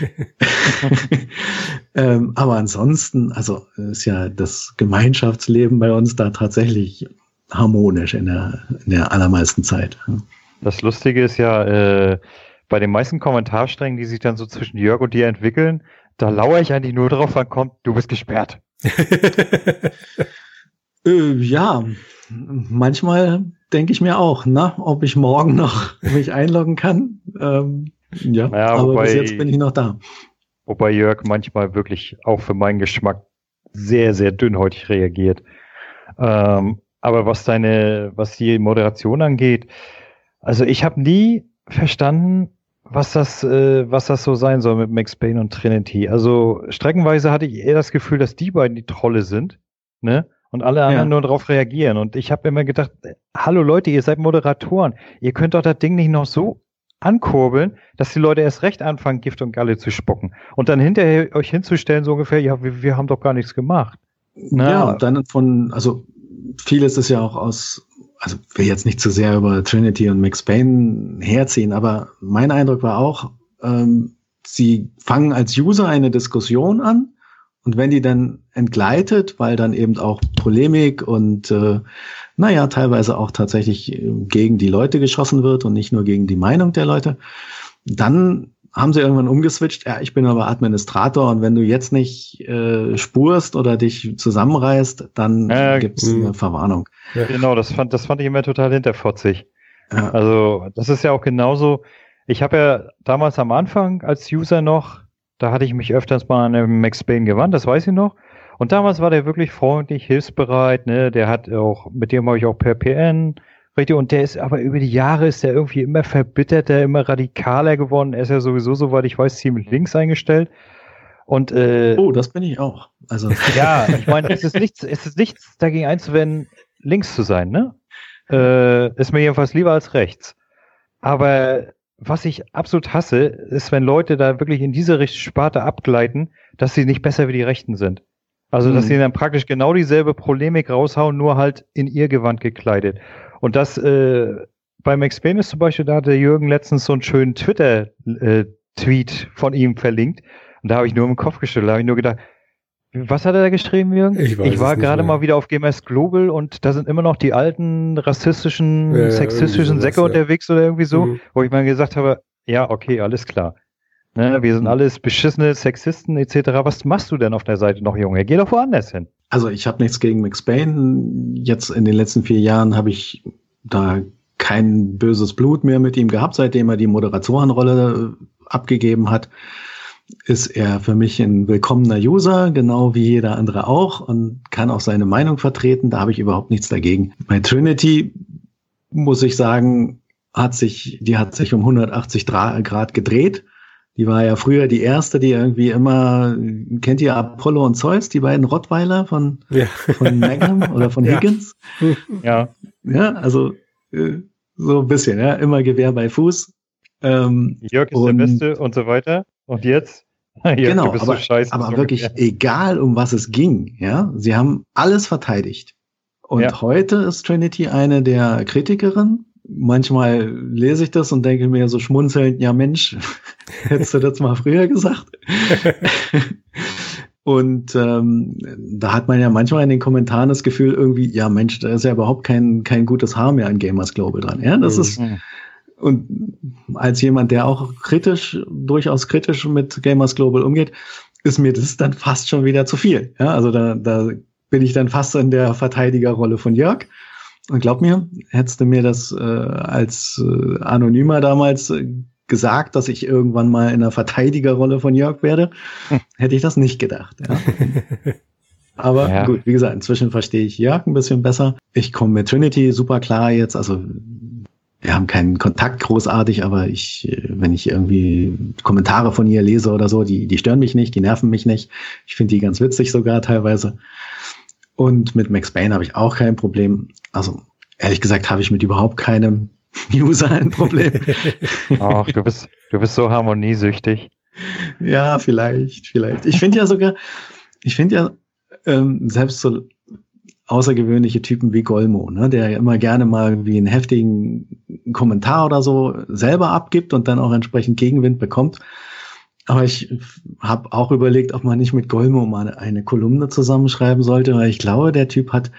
ähm, aber ansonsten, also ist ja das Gemeinschaftsleben bei uns da tatsächlich harmonisch in der, in der allermeisten Zeit. Das Lustige ist ja, äh, bei den meisten Kommentarsträngen, die sich dann so zwischen Jörg und dir entwickeln, da lauere ich eigentlich nur drauf, wann kommt, du bist gesperrt. Äh, ja, manchmal denke ich mir auch, na, ob ich morgen noch mich einloggen kann. Ähm, ja, naja, aber wobei, bis jetzt bin ich noch da. Wobei Jörg manchmal wirklich auch für meinen Geschmack sehr, sehr dünnhäutig reagiert. Ähm, aber was deine, was die Moderation angeht, also ich habe nie verstanden, was das, äh, was das so sein soll mit Max Payne und Trinity. Also streckenweise hatte ich eher das Gefühl, dass die beiden die Trolle sind, ne? Und alle anderen ja. nur darauf reagieren. Und ich habe immer gedacht, hallo Leute, ihr seid Moderatoren, ihr könnt doch das Ding nicht noch so ankurbeln, dass die Leute erst recht anfangen, Gift und Galle zu spucken. Und dann hinterher euch hinzustellen, so ungefähr, ja, wir, wir haben doch gar nichts gemacht. Na, ja, und dann von, also vieles ist ja auch aus, also will jetzt nicht zu sehr über Trinity und Max Payne herziehen, aber mein Eindruck war auch, ähm, sie fangen als User eine Diskussion an und wenn die dann entgleitet, weil dann eben auch Polemik und äh, naja, teilweise auch tatsächlich äh, gegen die Leute geschossen wird und nicht nur gegen die Meinung der Leute, dann haben sie irgendwann umgeswitcht, ja, ich bin aber Administrator und wenn du jetzt nicht äh, spurst oder dich zusammenreißt, dann äh, gibt's mh. eine Verwarnung. Ja. Genau, das fand, das fand ich immer total hinterfotzig. Ja. Also das ist ja auch genauso. Ich habe ja damals am Anfang als User noch, da hatte ich mich öfters mal an den Max Payne gewandt, das weiß ich noch. Und damals war der wirklich freundlich, hilfsbereit, ne? Der hat auch, mit dem habe ich auch per PN Richtig, und der ist aber über die Jahre ist der irgendwie immer verbitterter, immer radikaler geworden. Er ist ja sowieso, soweit ich weiß, ziemlich links eingestellt. Und, äh, oh, das bin ich auch. Also. Ja, ich meine, es ist nichts, es ist nichts dagegen einzuwenden, links zu sein, ne? Äh, ist mir jedenfalls lieber als rechts. Aber was ich absolut hasse, ist, wenn Leute da wirklich in diese Sparte abgleiten, dass sie nicht besser wie die Rechten sind. Also, dass mhm. sie dann praktisch genau dieselbe Polemik raushauen, nur halt in ihr Gewand gekleidet. Und das äh, bei Max Payne ist zum Beispiel, da hat der Jürgen letztens so einen schönen Twitter-Tweet äh, von ihm verlinkt. Und da habe ich nur im Kopf gestellt, da habe ich nur gedacht, was hat er da geschrieben, Jürgen? Ich, weiß ich war gerade mal wieder auf GMS Global und da sind immer noch die alten rassistischen, ja, sexistischen Säcke ja. unterwegs oder irgendwie so, mhm. wo ich mal gesagt habe, ja, okay, alles klar. Ne, wir sind alles beschissene Sexisten etc. Was machst du denn auf der Seite noch, Junge? Geh doch woanders hin. Also ich habe nichts gegen Max Payne. Jetzt in den letzten vier Jahren habe ich da kein böses Blut mehr mit ihm gehabt, seitdem er die Moderatorenrolle abgegeben hat. Ist er für mich ein willkommener User, genau wie jeder andere auch, und kann auch seine Meinung vertreten. Da habe ich überhaupt nichts dagegen. Bei Trinity muss ich sagen, hat sich, die hat sich um 180 Grad gedreht die war ja früher die erste, die irgendwie immer, kennt ihr Apollo und Zeus, die beiden Rottweiler von, ja. von Magnum oder von Higgins? Ja. Ja, also äh, so ein bisschen, ja, immer Gewehr bei Fuß. Ähm, Jörg ist und, der Beste und so weiter. Und jetzt? Jörg, genau, aber, so aber wirklich ungefähr. egal, um was es ging, ja, sie haben alles verteidigt. Und ja. heute ist Trinity eine der Kritikerinnen manchmal lese ich das und denke mir so schmunzelnd, ja Mensch, hättest du das mal früher gesagt? und ähm, da hat man ja manchmal in den Kommentaren das Gefühl irgendwie, ja Mensch, da ist ja überhaupt kein, kein gutes Haar mehr an Gamers Global dran. Ja, das mhm. ist, und als jemand, der auch kritisch, durchaus kritisch mit Gamers Global umgeht, ist mir das dann fast schon wieder zu viel. Ja, also da, da bin ich dann fast in der Verteidigerrolle von Jörg und glaub mir, hättest du mir das äh, als äh, Anonymer damals äh, gesagt, dass ich irgendwann mal in der Verteidigerrolle von Jörg werde, hm. hätte ich das nicht gedacht. Ja. Aber ja. gut, wie gesagt, inzwischen verstehe ich Jörg ein bisschen besser. Ich komme mit Trinity super klar jetzt. Also wir haben keinen Kontakt großartig, aber ich, äh, wenn ich irgendwie Kommentare von ihr lese oder so, die, die stören mich nicht, die nerven mich nicht. Ich finde die ganz witzig sogar teilweise. Und mit Max Payne habe ich auch kein Problem. Also ehrlich gesagt habe ich mit überhaupt keinem User ein Problem. Ach, du bist, du bist so harmoniesüchtig. Ja, vielleicht, vielleicht. Ich finde ja sogar, ich finde ja ähm, selbst so außergewöhnliche Typen wie Golmo, ne, der ja immer gerne mal wie einen heftigen Kommentar oder so selber abgibt und dann auch entsprechend Gegenwind bekommt. Aber ich habe auch überlegt, ob man nicht mit Golmo mal eine Kolumne zusammenschreiben sollte, weil ich glaube, der Typ hat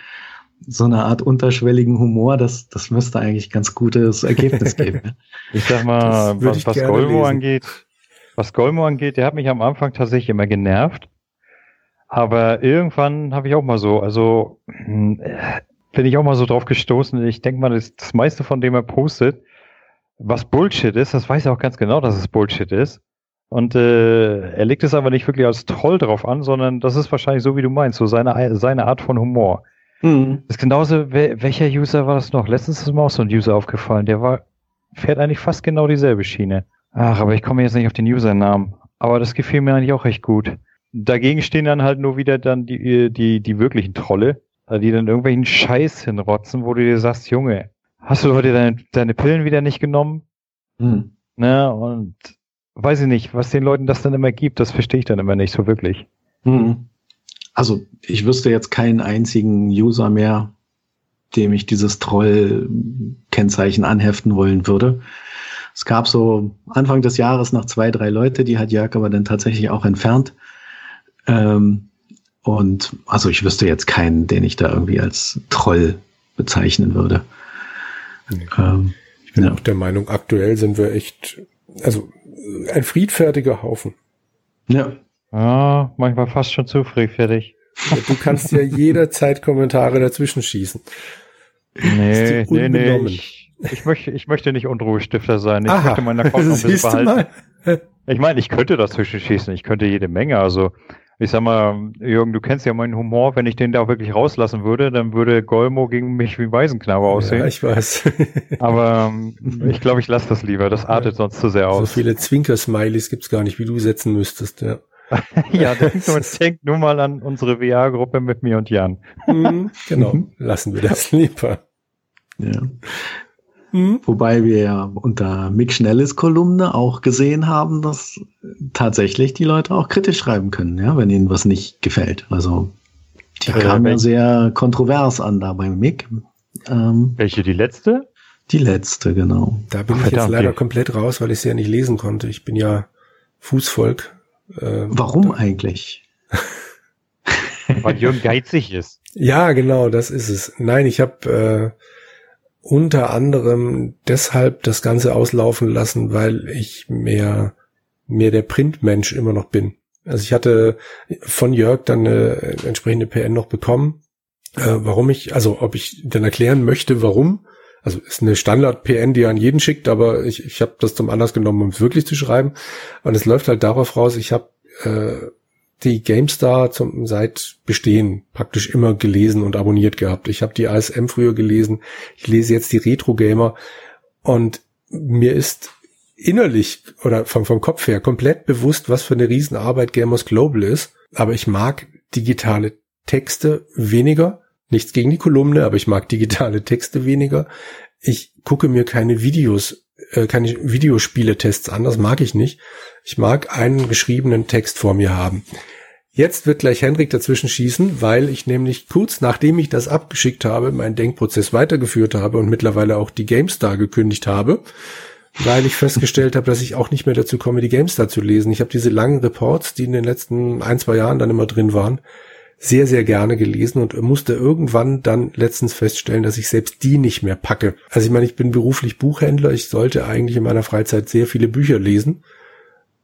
so eine Art unterschwelligen Humor, das, das müsste eigentlich ganz gutes Ergebnis geben. ich sag mal, was, was Golmo lesen. angeht, was Golmo angeht, der hat mich am Anfang tatsächlich immer genervt. Aber irgendwann habe ich auch mal so, also hm, bin ich auch mal so drauf gestoßen. Ich denke mal, das, das meiste von dem er postet, was Bullshit ist, das weiß er auch ganz genau, dass es Bullshit ist. Und äh, er legt es aber nicht wirklich als Troll drauf an, sondern das ist wahrscheinlich so, wie du meinst, so seine, seine Art von Humor. Mhm. Das ist genauso, welcher User war das noch? Letztens ist mir auch so ein User aufgefallen, der war, fährt eigentlich fast genau dieselbe Schiene. Ach, aber ich komme jetzt nicht auf den Usernamen. Aber das gefiel mir eigentlich auch recht gut. Dagegen stehen dann halt nur wieder dann die, die, die wirklichen Trolle, die dann irgendwelchen Scheiß hinrotzen, wo du dir sagst, Junge, hast du heute deine, deine Pillen wieder nicht genommen? Mhm. Ne, und weiß ich nicht, was den Leuten das dann immer gibt, das verstehe ich dann immer nicht so wirklich. Mhm. Also ich wüsste jetzt keinen einzigen User mehr, dem ich dieses Troll-Kennzeichen anheften wollen würde. Es gab so Anfang des Jahres noch zwei, drei Leute, die hat Jörg aber dann tatsächlich auch entfernt. Ähm, und also ich wüsste jetzt keinen, den ich da irgendwie als Troll bezeichnen würde. Okay. Ähm, ich bin ja. auch der Meinung, aktuell sind wir echt also ein friedfertiger Haufen. Ja. Ja, manchmal fast schon zu friedfertig. Du kannst ja jederzeit Kommentare dazwischen schießen. Nee, nee, nee. Ich, ich, möchte, ich möchte nicht Unruhestifter sein. Ich Aha, möchte meinen Account noch ein bisschen behalten. Ich meine, ich könnte dazwischen schießen. Ich könnte jede Menge. Also, ich sag mal, Jürgen, du kennst ja meinen Humor. Wenn ich den da auch wirklich rauslassen würde, dann würde Golmo gegen mich wie Waisenknabe aussehen. Ja, ich weiß. Aber ähm, ich glaube, ich lasse das lieber. Das artet ja. sonst zu sehr aus. So viele Zwinker-Smileys gibt's gar nicht, wie du setzen müsstest, ja. ja, denk nur, denk nur mal an unsere VR-Gruppe mit mir und Jan. Mhm, genau, lassen wir das lieber. Ja. Mhm. Wobei wir ja unter Mick Schnelles Kolumne auch gesehen haben, dass tatsächlich die Leute auch kritisch schreiben können, ja, wenn ihnen was nicht gefällt. Also die äh, kam ja sehr kontrovers an da bei Mick. Ähm, welche, die letzte? Die letzte, genau. Da bin Ach, ich jetzt leider komplett raus, weil ich sie ja nicht lesen konnte. Ich bin ja Fußvolk ähm, Warum eigentlich? Weil Jürgen geizig ist. Ja, genau, das ist es. Nein, ich habe äh, unter anderem deshalb das Ganze auslaufen lassen, weil ich mehr, mehr der Printmensch immer noch bin. Also ich hatte von Jörg dann eine entsprechende PN noch bekommen, äh, warum ich, also ob ich dann erklären möchte, warum. Also ist eine Standard-PN, die er an jeden schickt, aber ich, ich habe das zum Anlass genommen, um es wirklich zu schreiben. Und es läuft halt darauf raus, ich habe äh, die GameStar zum seit Bestehen praktisch immer gelesen und abonniert gehabt. Ich habe die ASM früher gelesen, ich lese jetzt die Retro Gamer und mir ist innerlich oder vom, vom Kopf her komplett bewusst, was für eine Riesenarbeit Gamers Global ist. Aber ich mag digitale Texte weniger. Nichts gegen die Kolumne, aber ich mag digitale Texte weniger. Ich gucke mir keine Videos, äh, keine Videospieletests an, das mag ich nicht. Ich mag einen geschriebenen Text vor mir haben. Jetzt wird gleich Henrik dazwischen schießen, weil ich nämlich kurz nachdem ich das abgeschickt habe, meinen Denkprozess weitergeführt habe und mittlerweile auch die GameStar gekündigt habe, weil ich festgestellt habe, dass ich auch nicht mehr dazu komme, die GameStar zu lesen. Ich habe diese langen Reports, die in den letzten ein, zwei Jahren dann immer drin waren, sehr, sehr gerne gelesen und musste irgendwann dann letztens feststellen, dass ich selbst die nicht mehr packe. Also ich meine, ich bin beruflich Buchhändler, ich sollte eigentlich in meiner Freizeit sehr viele Bücher lesen.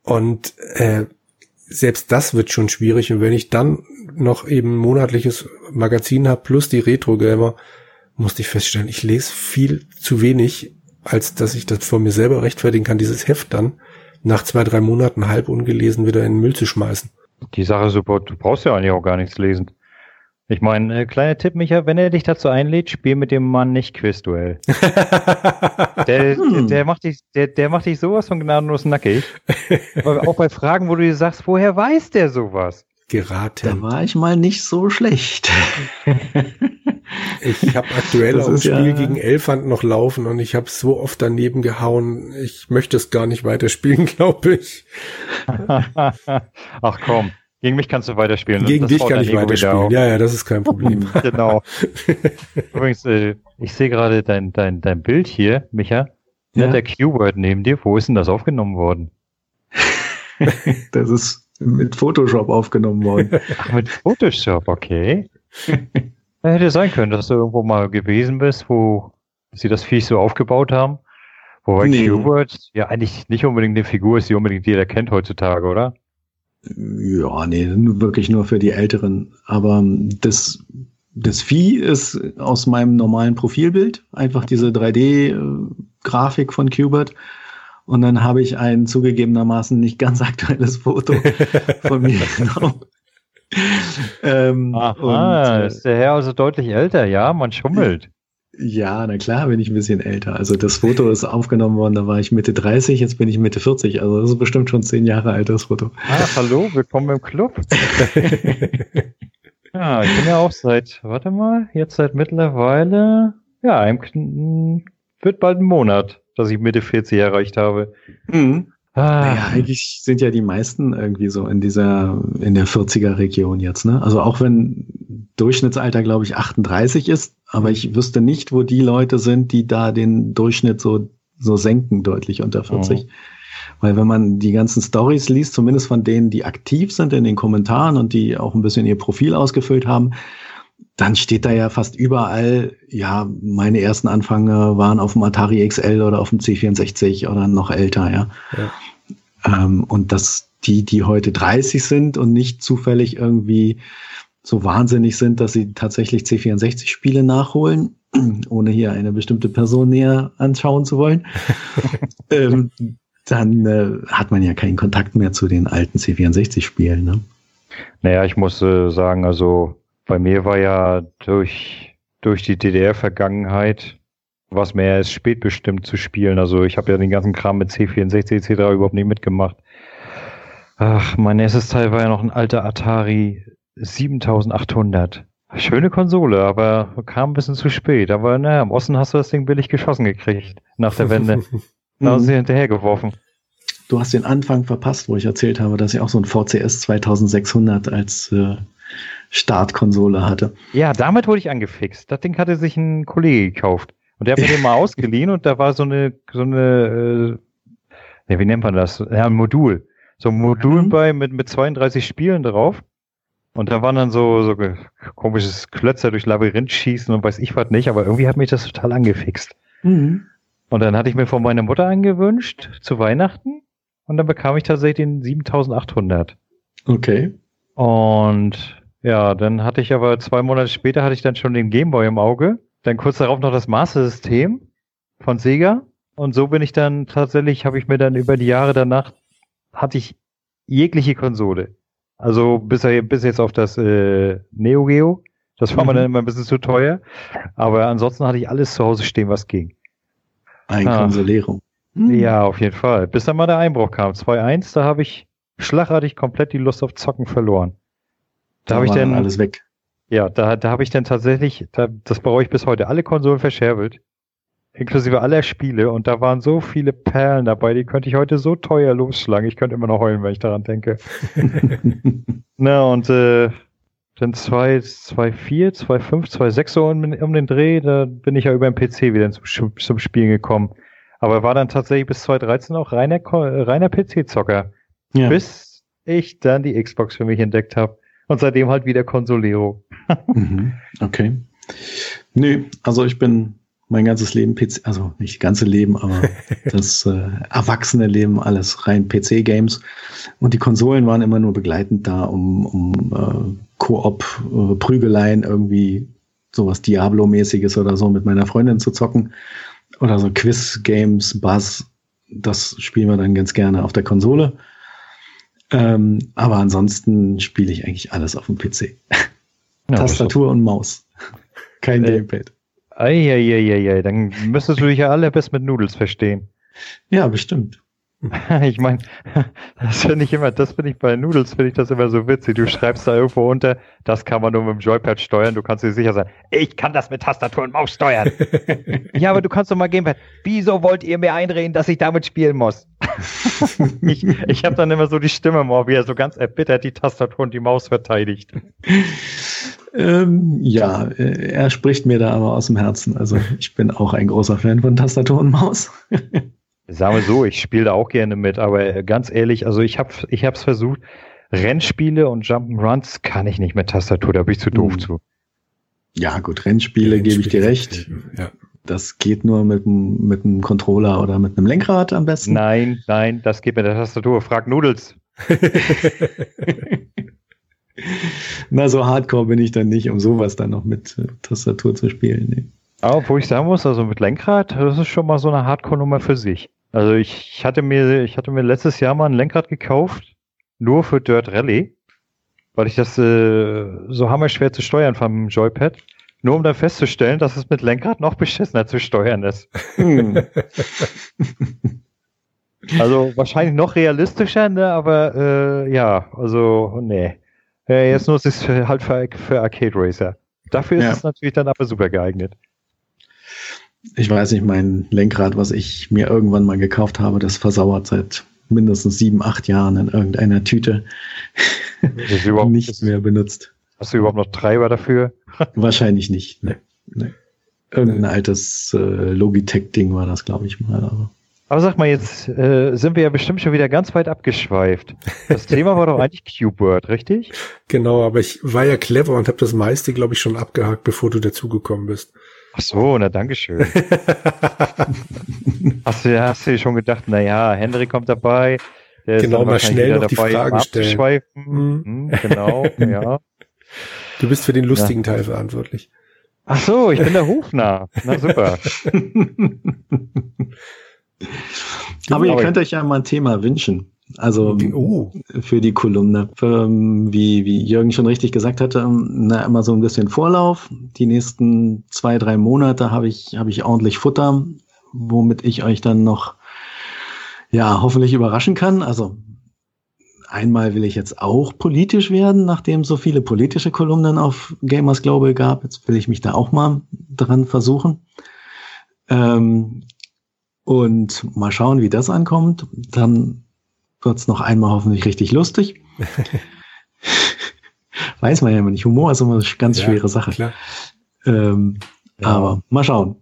Und äh, selbst das wird schon schwierig. Und wenn ich dann noch eben monatliches Magazin habe plus die Retro-Gamer, musste ich feststellen, ich lese viel zu wenig, als dass ich das vor mir selber rechtfertigen kann, dieses Heft dann nach zwei, drei Monaten halb ungelesen wieder in den Müll zu schmeißen. Die Sache ist super, du brauchst ja eigentlich auch gar nichts lesen. Ich meine, äh, kleiner Tipp, Micha, wenn er dich dazu einlädt, spiel mit dem Mann nicht Quizduell. der, hm. der, macht dich, der, der macht dich sowas von gnadenlos nackig. auch bei Fragen, wo du dir sagst, woher weiß der sowas? Geraten. Da war ich mal nicht so schlecht. ich habe aktuell auch ein Spiel ja gegen Elfand noch laufen und ich habe so oft daneben gehauen. Ich möchte es gar nicht weiterspielen, glaube ich. Ach komm. Gegen mich kannst du weiterspielen. Gegen das dich kann ich weiterspielen. Ja, ja, das ist kein Problem. genau. Übrigens, äh, ich sehe gerade dein, dein, dein Bild hier, Micha. Ja. Der Keyword neben dir. Wo ist denn das aufgenommen worden? das ist mit Photoshop aufgenommen worden. Ach, mit Photoshop, okay. Hätte sein können, dass du irgendwo mal gewesen bist, wo sie das Viech so aufgebaut haben. Wobei nee. Keyword ja eigentlich nicht unbedingt eine Figur ist, die unbedingt jeder kennt heutzutage, oder? Ja, nee, wirklich nur für die Älteren. Aber das, das Vieh ist aus meinem normalen Profilbild, einfach diese 3D-Grafik von Qbert. Und dann habe ich ein zugegebenermaßen nicht ganz aktuelles Foto von mir genommen. ähm, Aha, und, äh, ist der Herr also deutlich älter, ja, man schummelt. Ja, na klar bin ich ein bisschen älter. Also das Foto ist aufgenommen worden, da war ich Mitte 30, jetzt bin ich Mitte 40. Also das ist bestimmt schon zehn Jahre alt, das Foto. Ah, hallo, willkommen im Club. ja, ich bin ja auch seit, warte mal, jetzt seit mittlerweile, ja, im, wird bald ein Monat, dass ich Mitte 40 erreicht habe. Mhm. Ah. Naja, eigentlich sind ja die meisten irgendwie so in dieser, in der 40er Region jetzt, ne? Also auch wenn Durchschnittsalter, glaube ich, 38 ist, aber ich wüsste nicht, wo die Leute sind, die da den Durchschnitt so, so senken, deutlich unter 40. Mhm. Weil wenn man die ganzen Stories liest, zumindest von denen, die aktiv sind in den Kommentaren und die auch ein bisschen ihr Profil ausgefüllt haben, dann steht da ja fast überall, ja, meine ersten Anfänge waren auf dem Atari XL oder auf dem C64 oder noch älter, ja. ja. Ähm, und dass die, die heute 30 sind und nicht zufällig irgendwie so wahnsinnig sind, dass sie tatsächlich C64-Spiele nachholen, ohne hier eine bestimmte Person näher anschauen zu wollen, ähm, dann äh, hat man ja keinen Kontakt mehr zu den alten C64-Spielen. Ne? Naja, ich muss äh, sagen, also bei mir war ja durch, durch die DDR-Vergangenheit was mehr als spätbestimmt zu spielen. Also ich habe ja den ganzen Kram mit C64 etc. überhaupt nicht mitgemacht. Ach, mein erstes Teil war ja noch ein alter Atari 7800. Schöne Konsole, aber kam ein bisschen zu spät. Aber naja, im Osten hast du das Ding billig geschossen gekriegt nach der Wende. da haben sie hinterhergeworfen. Du hast den Anfang verpasst, wo ich erzählt habe, dass ich auch so ein VCS 2600 als äh, Startkonsole hatte. Ja, damit wurde ich angefixt. Das Ding hatte sich ein Kollege gekauft. Und der hat mir den mal ausgeliehen und da war so eine, so eine, äh, ja, wie nennt man das? Ja, ein Modul. So ein Modul mhm. bei mit, mit 32 Spielen drauf. Und da waren dann so, so komisches Klötzer durch Labyrinth schießen und weiß ich was nicht, aber irgendwie hat mich das total angefixt. Mhm. Und dann hatte ich mir von meiner Mutter angewünscht zu Weihnachten und dann bekam ich tatsächlich den 7800. Okay. Und ja, dann hatte ich aber zwei Monate später hatte ich dann schon den Gameboy im Auge. Dann kurz darauf noch das Master System von Sega. Und so bin ich dann tatsächlich, habe ich mir dann über die Jahre danach, hatte ich jegliche Konsole. Also bis, bis jetzt auf das äh, Neo Geo. Das war mhm. mir dann immer ein bisschen zu teuer. Aber ansonsten hatte ich alles zu Hause stehen, was ging. Ein ah. Konsolierung. Mhm. Ja, auf jeden Fall. Bis dann mal der Einbruch kam. 2.1, da habe ich schlagartig komplett die Lust auf Zocken verloren. Da, da habe ich dann alles weg. Ja, da, da habe ich dann tatsächlich, da, das bereue ich bis heute, alle Konsolen verscherbelt inklusive aller Spiele und da waren so viele Perlen dabei, die könnte ich heute so teuer losschlagen. Ich könnte immer noch heulen, wenn ich daran denke. Na und äh, dann 2, 2, 4, 2, 5, 2, 6 so um, um, den Dreh, da bin ich ja über den PC wieder zum, zum Spielen gekommen. Aber war dann tatsächlich bis 2013 auch reiner, reiner PC-Zocker. Ja. Bis ich dann die Xbox für mich entdeckt habe. Und seitdem halt wieder Consolero. mhm. Okay. Nee, also ich bin mein ganzes Leben PC, also nicht ganze Leben, aber das äh, erwachsene Leben, alles rein PC-Games. Und die Konsolen waren immer nur begleitend da, um, um äh, Koop, äh, irgendwie sowas Diablo-mäßiges oder so mit meiner Freundin zu zocken. Oder so Quiz-Games, Buzz, das spielen wir dann ganz gerne auf der Konsole. Ähm, aber ansonsten spiele ich eigentlich alles auf dem PC. Ja, Tastatur und Maus. Kein äh, Gamepad. Eieieiei, dann müsstest du dich ja alle best mit Noodles verstehen. Ja, bestimmt. ich meine, das finde ich immer, das finde ich bei Noodles, finde ich das immer so witzig. Du schreibst da irgendwo unter, das kann man nur mit dem Joypad steuern, du kannst dir sicher sein, ich kann das mit Tastatur und Maus steuern. ja, aber du kannst doch mal Gamepad. Wieso wollt ihr mir einreden, dass ich damit spielen muss? ich ich habe dann immer so die Stimme im wie er so ganz erbittert die Tastatur und die Maus verteidigt. Ähm, ja, äh, er spricht mir da aber aus dem Herzen. Also ich bin auch ein großer Fan von Tastatur und Maus. Sagen wir so, ich spiele da auch gerne mit, aber ganz ehrlich, also ich habe ich es versucht, Rennspiele und Jump'n'Runs kann ich nicht mit Tastatur, da bin ich zu doof hm. zu. Ja, gut, Rennspiele, Rennspiele gebe ich dir recht. Ja. Das geht nur mit, mit einem Controller oder mit einem Lenkrad am besten. Nein, nein, das geht mit der Tastatur. Frag Noodles. Na, so hardcore bin ich dann nicht, um sowas dann noch mit äh, Tastatur zu spielen. Nee. Aber wo ich sagen muss, also mit Lenkrad, das ist schon mal so eine Hardcore-Nummer für sich. Also ich, ich hatte mir, ich hatte mir letztes Jahr mal ein Lenkrad gekauft, nur für Dirt Rally, weil ich das äh, so hammerschwer zu steuern vom Joypad. Nur um dann festzustellen, dass es mit Lenkrad noch beschissener zu steuern ist. Hm. also wahrscheinlich noch realistischer, ne? aber äh, ja, also nee. Ja, jetzt nutze ich es halt für, für Arcade Racer. Dafür ist ja. es natürlich dann aber super geeignet. Ich weiß nicht, mein Lenkrad, was ich mir irgendwann mal gekauft habe, das versauert seit mindestens sieben, acht Jahren in irgendeiner Tüte. Das überhaupt nicht mehr benutzt. Hast du überhaupt noch Treiber dafür? Wahrscheinlich nicht. Ne. Nee. Irgendein altes äh, Logitech-Ding war das, glaube ich mal. Aber Aber sag mal, jetzt äh, sind wir ja bestimmt schon wieder ganz weit abgeschweift. Das Thema war doch eigentlich Q-Word, richtig? Genau, aber ich war ja clever und habe das meiste, glaube ich, schon abgehakt, bevor du dazugekommen bist. Ach so, na dankeschön. hast, du, hast du schon gedacht, na ja, Henry kommt dabei. Der genau, mal schnell noch die Fragen stellen. Mhm. Hm, genau, ja. Du bist für den lustigen ja. Teil verantwortlich. Ach so, ich bin der Hofnarr. Na super. Aber ihr könnt euch ja mal ein Thema wünschen. Also oh. für die Kolumne. Für, ähm, wie, wie Jürgen schon richtig gesagt hatte, ähm, na, immer so ein bisschen Vorlauf. Die nächsten zwei, drei Monate habe ich, habe ich ordentlich Futter, womit ich euch dann noch ja hoffentlich überraschen kann. Also einmal will ich jetzt auch politisch werden, nachdem so viele politische Kolumnen auf Gamers Global gab. Jetzt will ich mich da auch mal dran versuchen. Ähm, und mal schauen, wie das ankommt. Dann wird's noch einmal hoffentlich richtig lustig. Weiß man ja immer nicht. Humor ist immer eine ganz ja, schwere Sache. Ähm, ja. Aber mal schauen.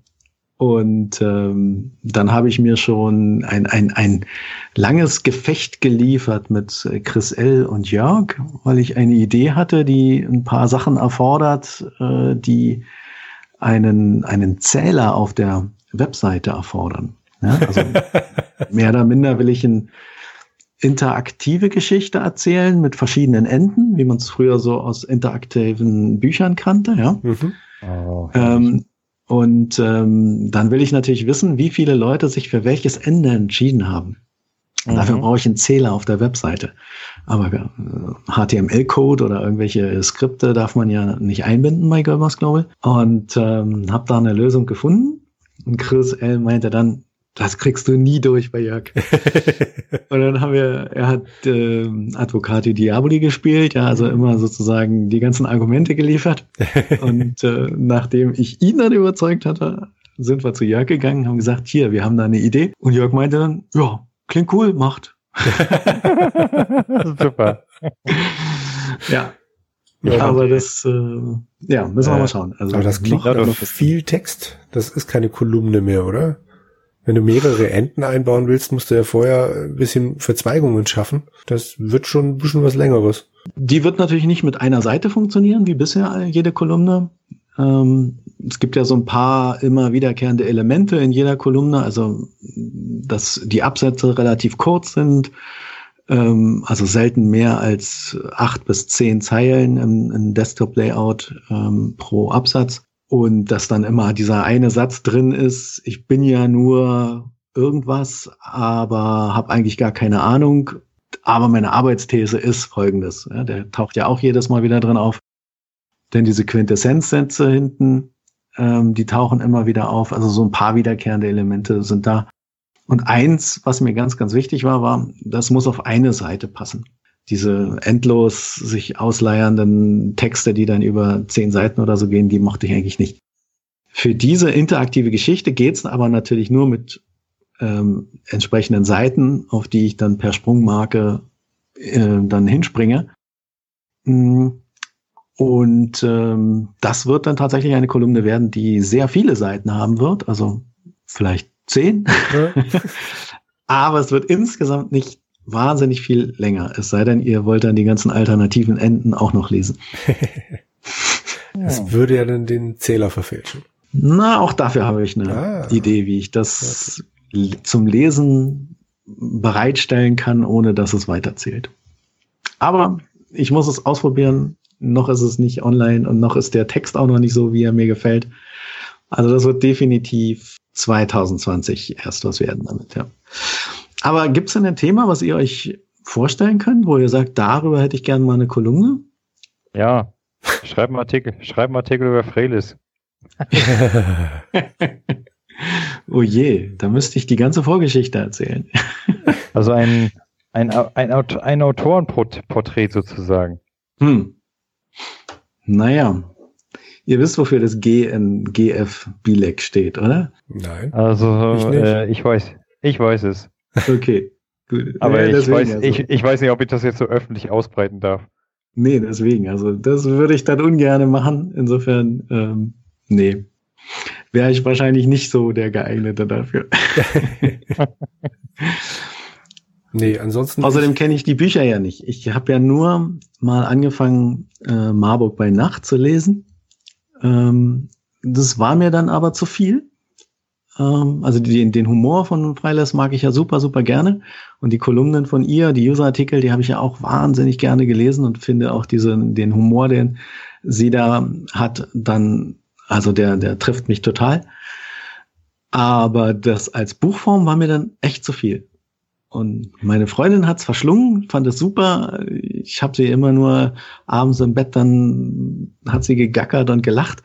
Und ähm, dann habe ich mir schon ein, ein, ein langes Gefecht geliefert mit Chris L. und Jörg, weil ich eine Idee hatte, die ein paar Sachen erfordert, äh, die einen, einen Zähler auf der Webseite erfordern. Ja, also mehr oder minder will ich eine interaktive Geschichte erzählen mit verschiedenen Enden, wie man es früher so aus interaktiven Büchern kannte. Ja. Mhm. Oh, ähm, und ähm, dann will ich natürlich wissen, wie viele Leute sich für welches Ende entschieden haben. Mhm. Dafür brauche ich einen Zähler auf der Webseite. Aber äh, HTML-Code oder irgendwelche Skripte darf man ja nicht einbinden bei Girlmas Global. Und ähm, habe da eine Lösung gefunden. Und Chris L. meinte dann, das kriegst du nie durch bei Jörg. und dann haben wir, er hat äh, Advocati Diaboli gespielt, ja, also immer sozusagen die ganzen Argumente geliefert. und äh, nachdem ich ihn dann überzeugt hatte, sind wir zu Jörg gegangen, haben gesagt, hier, wir haben da eine Idee. Und Jörg meinte dann, ja, klingt cool, macht. Super. ja. Ja, aber das, äh, ja, müssen wir äh, mal schauen. Also aber das klingt noch, noch viel Text. Das ist keine Kolumne mehr, oder? Wenn du mehrere Enden einbauen willst, musst du ja vorher ein bisschen Verzweigungen schaffen. Das wird schon ein bisschen was längeres. Die wird natürlich nicht mit einer Seite funktionieren, wie bisher jede Kolumne. Ähm, es gibt ja so ein paar immer wiederkehrende Elemente in jeder Kolumne, also dass die Absätze relativ kurz sind, ähm, also selten mehr als acht bis zehn Zeilen im, im Desktop-Layout ähm, pro Absatz und dass dann immer dieser eine Satz drin ist, ich bin ja nur irgendwas, aber habe eigentlich gar keine Ahnung. Aber meine Arbeitsthese ist folgendes. Ja, der taucht ja auch jedes Mal wieder drin auf. Denn diese Quintessenzsätze hinten, ähm, die tauchen immer wieder auf. Also so ein paar wiederkehrende Elemente sind da. Und eins, was mir ganz, ganz wichtig war, war, das muss auf eine Seite passen diese endlos sich ausleiernden Texte, die dann über zehn Seiten oder so gehen, die mochte ich eigentlich nicht. Für diese interaktive Geschichte geht's aber natürlich nur mit ähm, entsprechenden Seiten, auf die ich dann per Sprungmarke äh, dann hinspringe. Mm. Und ähm, das wird dann tatsächlich eine Kolumne werden, die sehr viele Seiten haben wird, also vielleicht zehn. Ja. aber es wird insgesamt nicht wahnsinnig viel länger. Es sei denn, ihr wollt dann die ganzen alternativen Enden auch noch lesen. das würde ja dann den Zähler verfälschen. Na, auch dafür habe ich eine ah, Idee, wie ich das okay. zum Lesen bereitstellen kann, ohne dass es weiterzählt. Aber ich muss es ausprobieren. Noch ist es nicht online und noch ist der Text auch noch nicht so, wie er mir gefällt. Also das wird definitiv 2020 erst was werden damit, ja. Aber gibt es denn ein Thema, was ihr euch vorstellen könnt, wo ihr sagt, darüber hätte ich gerne mal eine Kolumne? Ja, schreib einen Artikel, schreib einen Artikel über Freilis. oh je, da müsste ich die ganze Vorgeschichte erzählen. also ein, ein, ein, ein Autorenporträt sozusagen. Hm. Naja, ihr wisst, wofür das G in GF Bilek steht, oder? Nein. Also ich, äh, ich weiß, ich weiß es. Okay, gut. Aber ja, ich, weiß, also. ich, ich weiß nicht, ob ich das jetzt so öffentlich ausbreiten darf. Nee, deswegen. Also das würde ich dann ungern machen. Insofern, ähm, nee. wäre ich wahrscheinlich nicht so der geeignete dafür. nee, ansonsten. Außerdem kenne ich die Bücher ja nicht. Ich habe ja nur mal angefangen, äh, Marburg bei Nacht zu lesen. Ähm, das war mir dann aber zu viel. Ähm, also den, den Humor von Freiles mag ich ja super, super gerne. Und die Kolumnen von ihr, die User-Artikel, die habe ich ja auch wahnsinnig gerne gelesen und finde auch diesen, den Humor, den sie da hat, dann, also der, der trifft mich total. Aber das als Buchform war mir dann echt zu viel. Und meine Freundin hat's verschlungen, fand es super. Ich habe sie immer nur abends im Bett, dann hat sie gegackert und gelacht.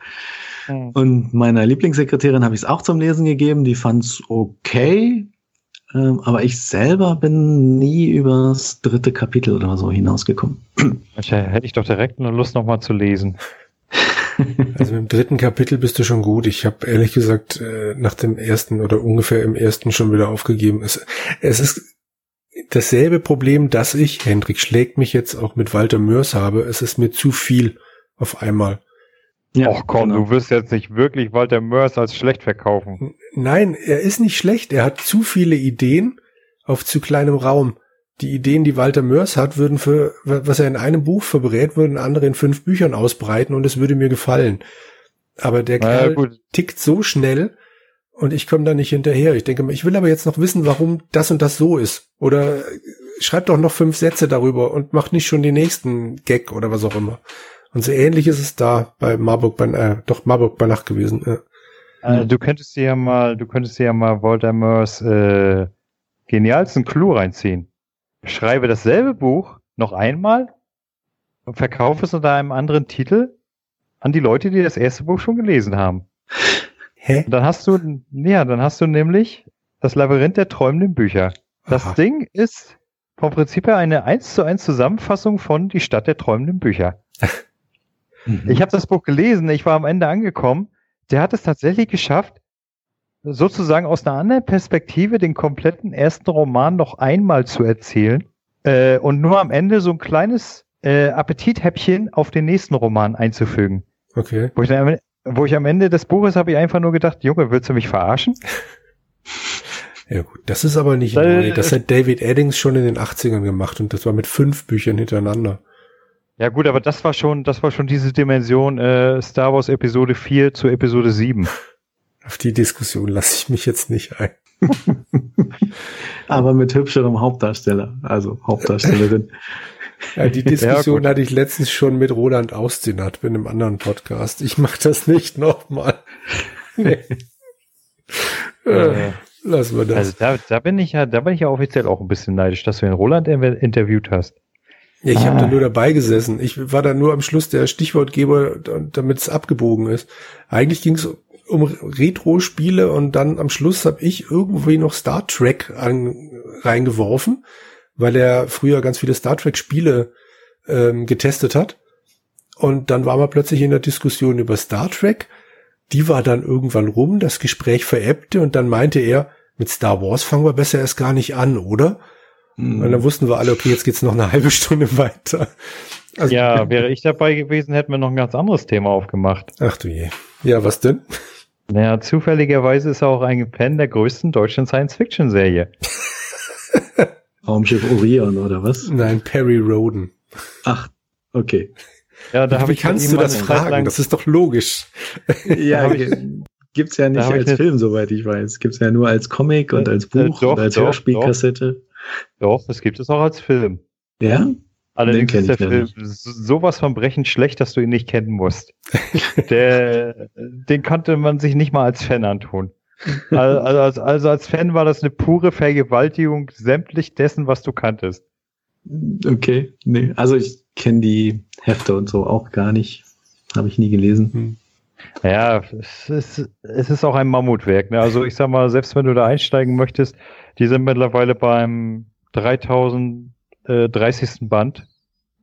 Mhm. Und meiner Lieblingssekretärin habe ich es auch zum Lesen gegeben. Die fand's okay. Ähm, aber ich selber bin nie übers dritte Kapitel oder so hinausgekommen. Hätte ich doch direkt eine Lust, nochmal zu lesen. Also im dritten Kapitel bist du schon gut. Ich habe ehrlich gesagt äh, nach dem ersten oder ungefähr im ersten schon wieder aufgegeben. Es, es ist dasselbe Problem, dass ich, Hendrik schlägt mich jetzt auch mit Walter Mörs habe. Es ist mir zu viel auf einmal. Ja, Och komm, genau. du wirst jetzt nicht wirklich Walter Mörs als schlecht verkaufen. Nein, er ist nicht schlecht. Er hat zu viele Ideen auf zu kleinem Raum. Die Ideen, die Walter Mörs hat, würden für, was er in einem Buch verbrät, würden andere in fünf Büchern ausbreiten und es würde mir gefallen. Aber der Kerl ja, tickt so schnell und ich komme da nicht hinterher. Ich denke, ich will aber jetzt noch wissen, warum das und das so ist. Oder schreib doch noch fünf Sätze darüber und mach nicht schon den nächsten Gag oder was auch immer. Und so ähnlich ist es da bei Marburg bei, äh, doch Marburg bei Nacht gewesen. Ja. Also, du könntest dir ja mal, du könntest dir ja mal Voldemorts äh, genialsten Clou reinziehen. Schreibe dasselbe Buch noch einmal und verkaufe es unter einem anderen Titel an die Leute, die das erste Buch schon gelesen haben. Hä? Und dann hast du, ja, dann hast du nämlich das Labyrinth der träumenden Bücher. Das Aha. Ding ist vom Prinzip her eine eins zu eins Zusammenfassung von Die Stadt der träumenden Bücher. Mhm. Ich habe das Buch gelesen, ich war am Ende angekommen. Der hat es tatsächlich geschafft, sozusagen aus einer anderen Perspektive den kompletten ersten Roman noch einmal zu erzählen äh, und nur am Ende so ein kleines äh, Appetithäppchen auf den nächsten Roman einzufügen. Okay. Wo ich, dann, wo ich am Ende des Buches habe ich einfach nur gedacht, Junge, willst du mich verarschen? Ja gut, das ist aber nicht neu. Das hat David Eddings schon in den 80ern gemacht und das war mit fünf Büchern hintereinander. Ja gut, aber das war schon, das war schon diese Dimension äh, Star Wars Episode 4 zu Episode 7. Auf die Diskussion lasse ich mich jetzt nicht ein. aber mit hübscherem Hauptdarsteller, also Hauptdarstellerin. Ja, die Diskussion ja, hatte ich letztens schon mit Roland Austinat in einem anderen Podcast. Ich mache das nicht nochmal. Nee. äh, Lassen wir das. Also da, da bin ich ja, da bin ich ja offiziell auch ein bisschen neidisch, dass du den Roland interviewt hast. Ja, ich ah. habe da nur dabei gesessen. Ich war da nur am Schluss der Stichwortgeber, damit es abgebogen ist. Eigentlich ging es um Retro-Spiele und dann am Schluss habe ich irgendwie noch Star Trek an, reingeworfen, weil er früher ganz viele Star Trek-Spiele ähm, getestet hat. Und dann waren wir plötzlich in der Diskussion über Star Trek. Die war dann irgendwann rum, das Gespräch verebbte und dann meinte er, mit Star Wars fangen wir besser erst gar nicht an, oder? Mhm. Und dann wussten wir alle, okay, jetzt geht's noch eine halbe Stunde weiter. Also, ja, wäre ich dabei gewesen, hätten wir noch ein ganz anderes Thema aufgemacht. Ach du je. Ja, was denn? Naja, zufälligerweise ist er auch ein Fan der größten deutschen Science-Fiction-Serie. Raumschiff Orion, oder was? Nein, Perry Roden. Ach, okay. Ja, da habe ich kannst du das fragen? Das ist doch logisch. Ja, gibt's ja nicht als Film, soweit ich weiß. Gibt's ja nur als Comic und als Buch äh, doch, und als doch, Hörspielkassette. Doch, es gibt es auch als Film. Ja? Allerdings ist der Film nicht. sowas von brechend schlecht, dass du ihn nicht kennen musst. der, den konnte man sich nicht mal als Fan antun. Also, also, also als Fan war das eine pure Vergewaltigung sämtlich dessen, was du kanntest. Okay, nee, also ich kenne die Hefte und so auch gar nicht. Habe ich nie gelesen. Ja, es ist, es ist auch ein Mammutwerk. Ne? Also ich sag mal, selbst wenn du da einsteigen möchtest, die sind mittlerweile beim 3030. Äh, Band.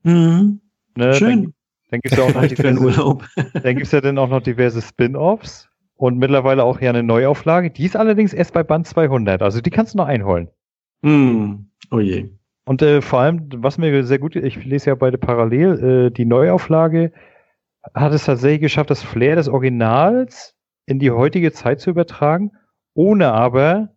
Mhm. Ne? Schön. Dann, dann gibt's ja auch noch diverse, Urlaub. dann gibt's ja dann auch noch diverse Spin-offs und mittlerweile auch ja eine Neuauflage. Die ist allerdings erst bei Band 200. Also die kannst du noch einholen. Mhm. Oh je. Und äh, vor allem, was mir sehr gut, ich lese ja beide parallel, äh, die Neuauflage hat es tatsächlich geschafft, das Flair des Originals in die heutige Zeit zu übertragen, ohne aber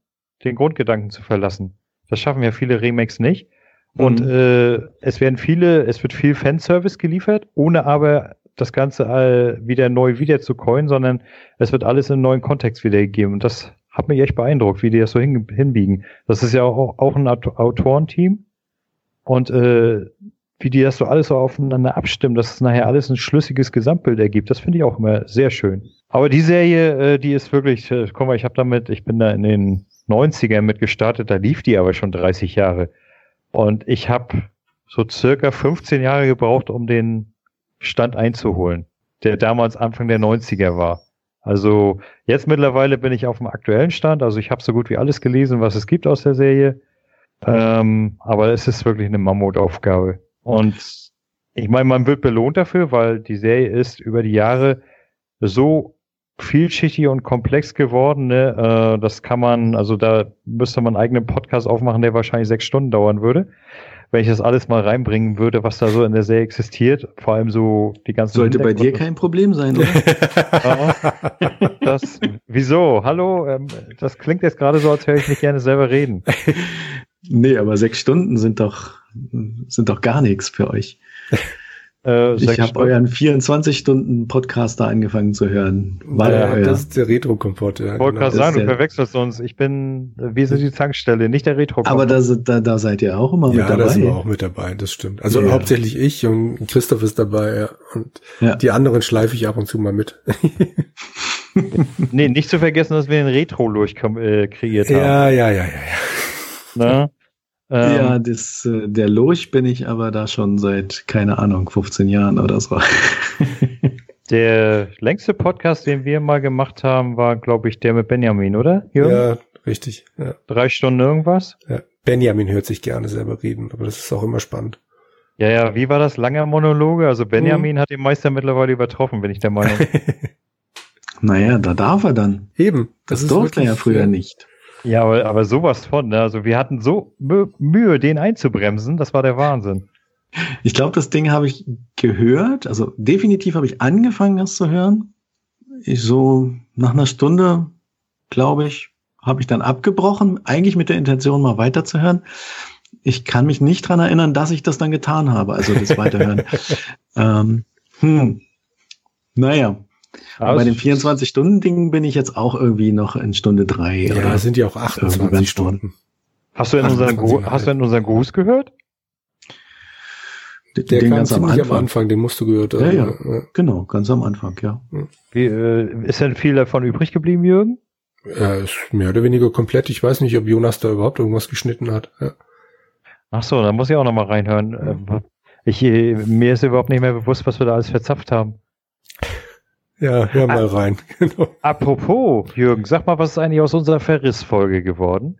den Grundgedanken zu verlassen. Das schaffen ja viele Remakes nicht. Und mhm. äh, es werden viele, es wird viel Fanservice geliefert, ohne aber das Ganze äh, wieder neu wieder zu coin, sondern es wird alles in einen neuen Kontext wiedergegeben. Und das hat mich echt beeindruckt, wie die das so hin, hinbiegen. Das ist ja auch, auch ein Autorenteam. Und äh, wie die das so alles so aufeinander abstimmen, dass es nachher alles ein schlüssiges Gesamtbild ergibt, das finde ich auch immer sehr schön. Aber die Serie, äh, die ist wirklich, äh, guck mal, ich habe damit, ich bin da in den 90ern mit gestartet, da lief die aber schon 30 Jahre. Und ich habe so circa 15 Jahre gebraucht, um den Stand einzuholen, der damals Anfang der 90er war. Also jetzt mittlerweile bin ich auf dem aktuellen Stand, also ich habe so gut wie alles gelesen, was es gibt aus der Serie. Ähm, aber es ist wirklich eine Mammutaufgabe. Und ich meine, man wird belohnt dafür, weil die Serie ist über die Jahre so vielschichtig und komplex geworden. Ne? Äh, das kann man, also da müsste man einen eigenen Podcast aufmachen, der wahrscheinlich sechs Stunden dauern würde. Wenn ich das alles mal reinbringen würde, was da so in der Serie existiert, vor allem so die ganze Sollte bei dir kein Problem sein, oder? das, wieso? Hallo? Ähm, das klingt jetzt gerade so, als höre ich mich gerne selber reden. Nee, aber sechs Stunden sind doch, sind doch gar nichts für euch. Äh, ich habe euren 24-Stunden-Podcast da angefangen zu hören. War ja, euer? Das ist der Retro-Kompott. Ja, wollte genau. gerade sagen, du verwechselst uns. Ich bin, wir sind die Tankstelle, nicht der Retro-Kompott. Aber da, da, da seid ihr auch immer ja, mit dabei. Ja, da sind wir auch mit dabei, das stimmt. Also ja. hauptsächlich ich und Christoph ist dabei ja. und ja. die anderen schleife ich ab und zu mal mit. nee, nicht zu vergessen, dass wir den Retro-Lurch äh, kreiert haben. Ja, ja, ja, ja, ja. Ne? Ähm, ja, das, äh, der Lurch bin ich aber da schon seit, keine Ahnung, 15 Jahren oder so. der längste Podcast, den wir mal gemacht haben, war, glaube ich, der mit Benjamin, oder? Jürgen? Ja, richtig. Ja. Drei Stunden irgendwas? Ja. Benjamin hört sich gerne selber reden, aber das ist auch immer spannend. Ja, ja, wie war das? Langer Monologe? Also Benjamin hm. hat den Meister mittlerweile übertroffen, bin ich der Meinung. naja, da darf er dann. Eben. Das, das durfte er ja früher nicht. Ja, aber, aber sowas von, ne? Also wir hatten so Mühe, den einzubremsen, das war der Wahnsinn. Ich glaube, das Ding habe ich gehört, also definitiv habe ich angefangen, das zu hören. Ich so nach einer Stunde, glaube ich, habe ich dann abgebrochen, eigentlich mit der Intention, mal weiterzuhören. Ich kann mich nicht dran erinnern, dass ich das dann getan habe, also das Weiterhören. ähm, hm. Naja, aber bei den 24-Stunden-Dingen bin ich jetzt auch irgendwie noch in Stunde drei. Ja, oder sind ja auch 28 Stunden. Hast du in unseren, Go hast du in unseren Gruß gehört? Der, der kam ziemlich am Anfang. am Anfang, den musst du gehört haben. Ja, ja, ja. genau, ganz am Anfang, ja. Wie, äh, ist denn viel davon übrig geblieben, Jürgen? Ja, ist mehr oder weniger komplett. Ich weiß nicht, ob Jonas da überhaupt irgendwas geschnitten hat. Ja. Ach so, da muss ich auch noch mal reinhören. Äh, ich, äh, mir ist überhaupt nicht mehr bewusst, was wir da alles verzapft haben. Ja, hör mal A rein. Genau. Apropos, Jürgen, sag mal, was ist eigentlich aus unserer Verrissfolge geworden?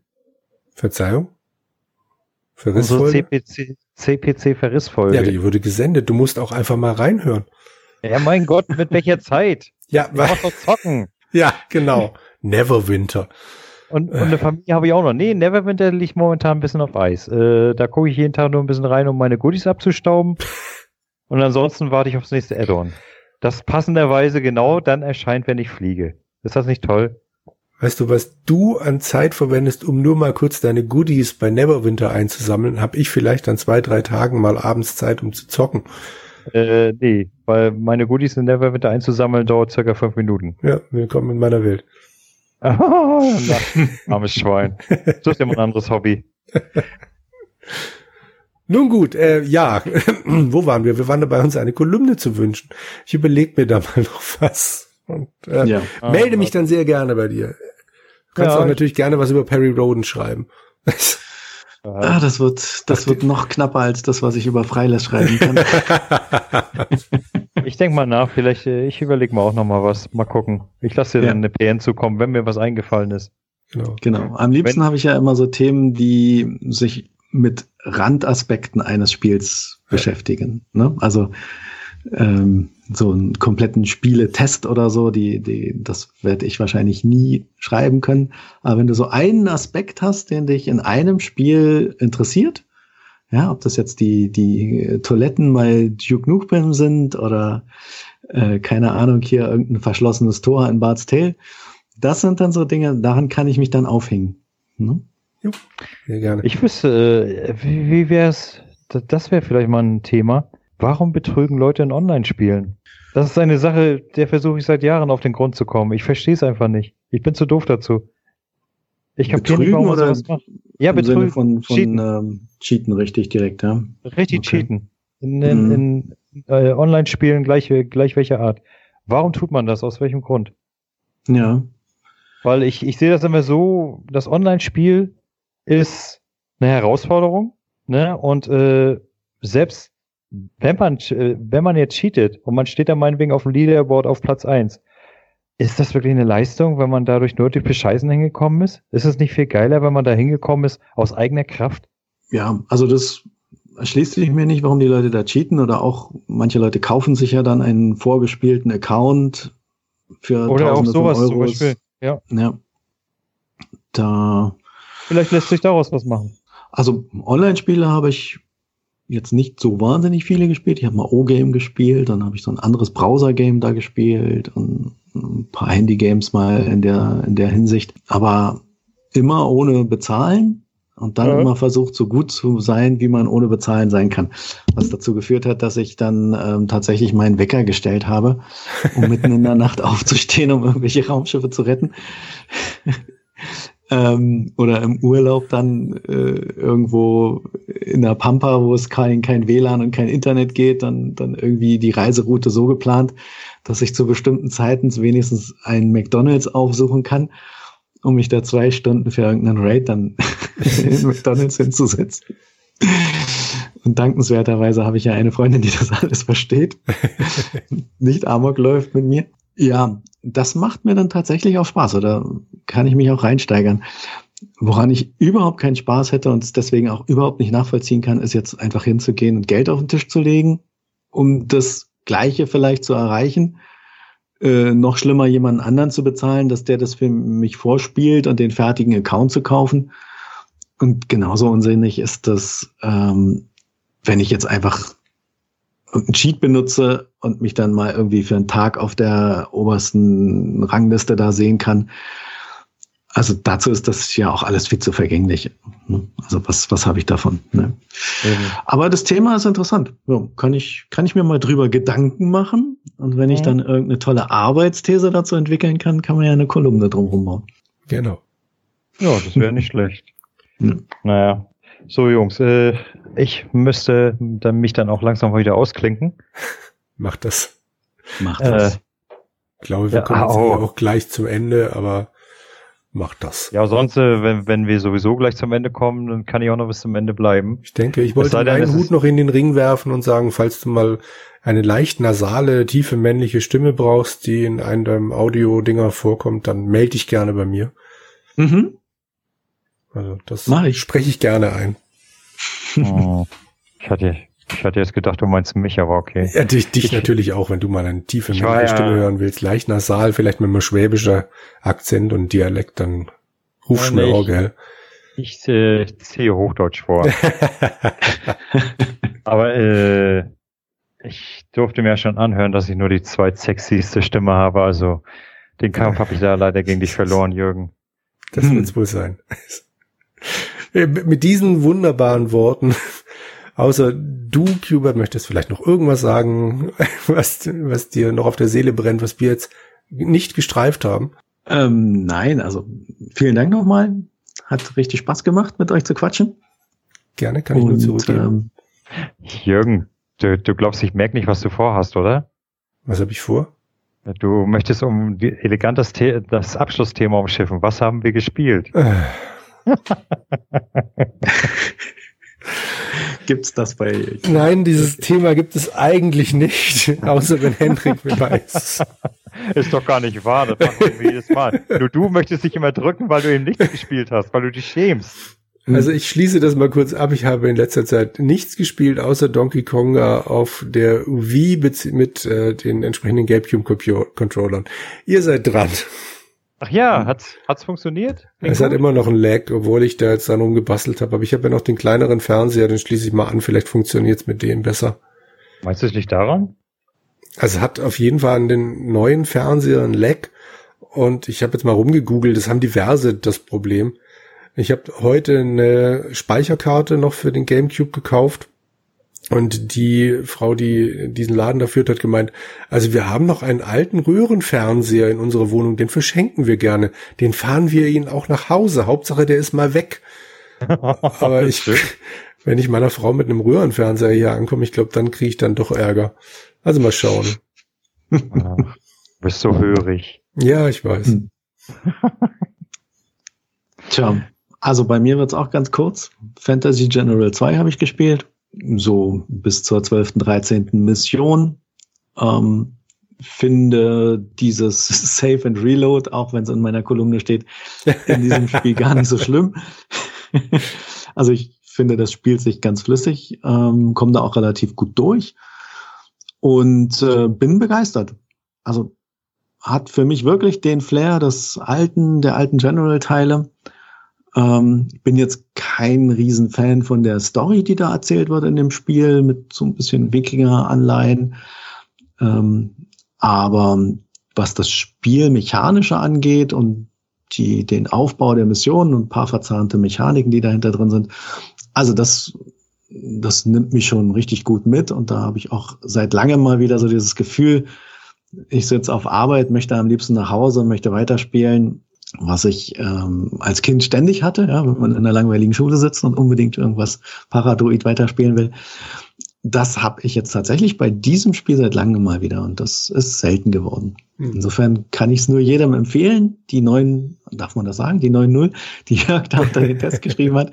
Verzeihung? Verrissfolge? Unsere CPC, CPC Verrissfolge. Ja, die wurde gesendet. Du musst auch einfach mal reinhören. Ja, mein Gott, mit welcher Zeit? ja, was doch zocken. Ja, genau. Neverwinter. Und, und eine Familie habe ich auch noch. Nee, Neverwinter liegt momentan ein bisschen auf Eis. Äh, da gucke ich jeden Tag nur ein bisschen rein, um meine Goodies abzustauben. Und ansonsten warte ich aufs nächste Add-on das passenderweise genau dann erscheint, wenn ich fliege. Ist das nicht toll? Weißt du, was du an Zeit verwendest, um nur mal kurz deine Goodies bei Neverwinter einzusammeln, habe ich vielleicht an zwei, drei Tagen mal abends Zeit, um zu zocken. Äh, nee, weil meine Goodies in Neverwinter einzusammeln dauert circa fünf Minuten. Ja, willkommen in meiner Welt. armes Schwein. Such dir mal ein anderes Hobby. Nun gut, äh, ja, wo waren wir? Wir waren dabei, uns eine Kolumne zu wünschen. Ich überlege mir da mal noch was. Und äh, ja. melde ah, mich dann sehr gerne bei dir. Du kannst ja, auch natürlich gerne was über Perry Roden schreiben. Ah, das wird, das wird noch knapper als das, was ich über Freiles schreiben kann. ich denke mal nach, vielleicht, äh, ich überlege mir auch noch mal was. Mal gucken. Ich lasse dir ja. dann eine PN zukommen, wenn mir was eingefallen ist. Genau. genau. Am liebsten habe ich ja immer so Themen, die sich mit Randaspekten eines Spiels beschäftigen. Ne? Also ähm, so einen kompletten Spieletest oder so, die, die, das werde ich wahrscheinlich nie schreiben können. Aber wenn du so einen Aspekt hast, den dich in einem Spiel interessiert, Ja, ob das jetzt die, die Toiletten bei Duke Nukem sind oder äh, keine Ahnung, hier irgendein verschlossenes Tor in Bart's Tale. Das sind dann so Dinge, daran kann ich mich dann aufhängen. Ne? Jo, sehr gerne. Ich wüsste, äh, wie, wie wäre es, das wäre vielleicht mal ein Thema. Warum betrügen Leute in Online-Spielen? Das ist eine Sache, der versuche ich seit Jahren auf den Grund zu kommen. Ich verstehe es einfach nicht. Ich bin zu doof dazu. Ich kapiere nicht, warum man sowas macht. Ja, betrügen. Von, von cheaten. Ähm, cheaten richtig direkt, ja. Richtig okay. cheaten. In, in, mhm. in äh, Online-Spielen gleich, gleich welcher Art. Warum tut man das? Aus welchem Grund? Ja. Weil ich, ich sehe das immer so, das Online-Spiel ist eine Herausforderung, ne? Und äh, selbst wenn man, äh, wenn man jetzt cheatet und man steht da meinetwegen auf dem Leaderboard auf Platz eins, ist das wirklich eine Leistung, wenn man dadurch nur durch Bescheißen hingekommen ist? Ist es nicht viel geiler, wenn man da hingekommen ist aus eigener Kraft? Ja, also das erschließt sich mir nicht, warum die Leute da cheaten oder auch manche Leute kaufen sich ja dann einen vorgespielten Account für oder auch sowas Euros. zum Beispiel. Ja. ja. Da. Vielleicht lässt sich daraus was machen. Also Online-Spiele habe ich jetzt nicht so wahnsinnig viele gespielt. Ich habe mal O-Game gespielt, dann habe ich so ein anderes Browser-Game da gespielt und ein paar Handy-Games mal in der, in der Hinsicht. Aber immer ohne bezahlen und dann ja. immer versucht, so gut zu sein, wie man ohne bezahlen sein kann. Was dazu geführt hat, dass ich dann ähm, tatsächlich meinen Wecker gestellt habe, um mitten in der Nacht aufzustehen, um irgendwelche Raumschiffe zu retten. Ähm, oder im Urlaub dann äh, irgendwo in der Pampa, wo es kein, kein WLAN und kein Internet geht, dann, dann irgendwie die Reiseroute so geplant, dass ich zu bestimmten Zeiten wenigstens einen McDonalds aufsuchen kann um mich da zwei Stunden für irgendeinen Raid dann in McDonalds hinzusetzen. Und dankenswerterweise habe ich ja eine Freundin, die das alles versteht. Nicht Amok läuft mit mir. Ja, das macht mir dann tatsächlich auch Spaß oder kann ich mich auch reinsteigern. Woran ich überhaupt keinen Spaß hätte und es deswegen auch überhaupt nicht nachvollziehen kann, ist jetzt einfach hinzugehen und Geld auf den Tisch zu legen, um das Gleiche vielleicht zu erreichen äh, noch schlimmer, jemanden anderen zu bezahlen, dass der das für mich vorspielt und den fertigen Account zu kaufen. Und genauso unsinnig ist das, ähm, wenn ich jetzt einfach einen Cheat benutze und mich dann mal irgendwie für einen Tag auf der obersten Rangliste da sehen kann also dazu ist das ja auch alles viel zu vergänglich. Also was, was habe ich davon? Ne? Mhm. Aber das Thema ist interessant. Ja, kann, ich, kann ich mir mal drüber Gedanken machen? Und wenn mhm. ich dann irgendeine tolle Arbeitsthese dazu entwickeln kann, kann man ja eine Kolumne drumherum bauen. Genau. Ja, das wäre nicht schlecht. Ja. Naja. So, Jungs, äh, ich müsste dann mich dann auch langsam wieder ausklinken. Macht das. Macht das. Äh, ich glaube, wir ja, kommen jetzt auch gleich zum Ende, aber macht das. Ja, sonst, äh, wenn, wenn wir sowieso gleich zum Ende kommen, dann kann ich auch noch bis zum Ende bleiben. Ich denke, ich wollte meinen Hut noch in den Ring werfen und sagen, falls du mal eine leicht nasale, tiefe männliche Stimme brauchst, die in einem deinem Audio-Dinger vorkommt, dann melde dich gerne bei mir. Mhm. Also das Mach ich. spreche ich gerne ein. Oh, ich hatte ich hatte jetzt gedacht, du meinst mich, aber okay. Ja, dich, dich ich, natürlich auch, wenn du mal eine tiefe männliche Stimme hören willst. Leicht nasal, vielleicht mit einem schwäbischer Akzent und Dialekt, dann ruf ja, nee, gell? Ich, äh, ich ziehe Hochdeutsch vor. aber äh, ich durfte mir ja schon anhören, dass ich nur die zweitsexyste Stimme habe. Also den Kampf habe ich da leider gegen dich verloren, Jürgen. Das hm. wird's wohl sein. Mit diesen wunderbaren Worten Außer du, Hubert, möchtest vielleicht noch irgendwas sagen, was, was dir noch auf der Seele brennt, was wir jetzt nicht gestreift haben? Ähm, nein, also vielen Dank nochmal. Hat richtig Spaß gemacht, mit euch zu quatschen. Gerne, kann ich Und, nur zurückgeben. Ähm, Jürgen, du, du glaubst, ich merke nicht, was du vorhast, oder? Was habe ich vor? Du möchtest um elegant das, das Abschlussthema umschiffen. Was haben wir gespielt? Gibt's das bei Nein, dieses Thema gibt es eigentlich nicht, außer wenn Hendrik mir weiß. Ist doch gar nicht wahr, das machen wir jedes Mal. Nur du möchtest dich immer drücken, weil du eben nichts gespielt hast, weil du dich schämst. Also ich schließe das mal kurz ab. Ich habe in letzter Zeit nichts gespielt, außer Donkey Konga auf der Wii mit äh, den entsprechenden GameCube-Controllern. Ihr seid dran. Ach ja, hat's, hat's funktioniert? Klingt es gut. hat immer noch ein Lag, obwohl ich da jetzt dann rumgebastelt habe. Aber ich habe ja noch den kleineren Fernseher, den schließe ich mal an. Vielleicht funktioniert's mit dem besser. Meinst du es nicht daran? Also hat auf jeden Fall an den neuen Fernseher ein Lag. Und ich habe jetzt mal rumgegoogelt, das haben diverse das Problem. Ich habe heute eine Speicherkarte noch für den GameCube gekauft und die Frau, die diesen Laden da führt, hat gemeint, also wir haben noch einen alten Röhrenfernseher in unserer Wohnung, den verschenken wir gerne. Den fahren wir ihn auch nach Hause. Hauptsache, der ist mal weg. Aber ich, wenn ich meiner Frau mit einem Röhrenfernseher hier ankomme, ich glaube, dann kriege ich dann doch Ärger. Also mal schauen. Ja, bist so hörig. Ja, ich weiß. Hm. Tja, also bei mir wird's auch ganz kurz. Fantasy General 2 habe ich gespielt so bis zur 12., 13. Mission. Ähm, finde dieses Save and Reload, auch wenn es in meiner Kolumne steht, in diesem Spiel gar nicht so schlimm. also ich finde, das spielt sich ganz flüssig, ähm, komme da auch relativ gut durch und äh, bin begeistert. Also hat für mich wirklich den Flair des alten, der alten General-Teile. Ähm, bin jetzt kein Riesenfan von der Story, die da erzählt wird in dem Spiel, mit so ein bisschen Wikinger-Anleihen. Ähm, aber was das Spiel mechanischer angeht und die, den Aufbau der Missionen und ein paar verzahnte Mechaniken, die dahinter drin sind, also das, das nimmt mich schon richtig gut mit und da habe ich auch seit langem mal wieder so dieses Gefühl, ich sitze auf Arbeit, möchte am liebsten nach Hause, möchte weiterspielen was ich ähm, als Kind ständig hatte, ja, wenn man in einer langweiligen Schule sitzt und unbedingt irgendwas Paradroid weiterspielen will. Das habe ich jetzt tatsächlich bei diesem Spiel seit langem mal wieder und das ist selten geworden. Mhm. Insofern kann ich es nur jedem empfehlen. Die neuen, darf man das sagen, die 9.0, die Jörg da unter den Test geschrieben hat,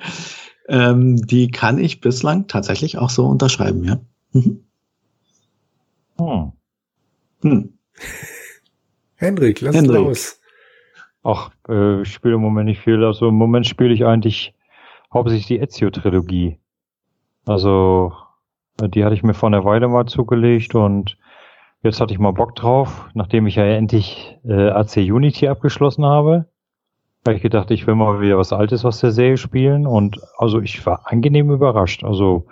ähm, die kann ich bislang tatsächlich auch so unterschreiben, ja. Mhm. Hm. Hm. Hendrik, lass Hendrik. los. Ach, äh, ich spiele im Moment nicht viel. Also im Moment spiele ich eigentlich hauptsächlich die Ezio-Trilogie. Also äh, die hatte ich mir vor einer Weile mal zugelegt und jetzt hatte ich mal Bock drauf, nachdem ich ja endlich äh, AC Unity abgeschlossen habe. Habe ich gedacht, ich will mal wieder was Altes aus der Serie spielen und also ich war angenehm überrascht. Also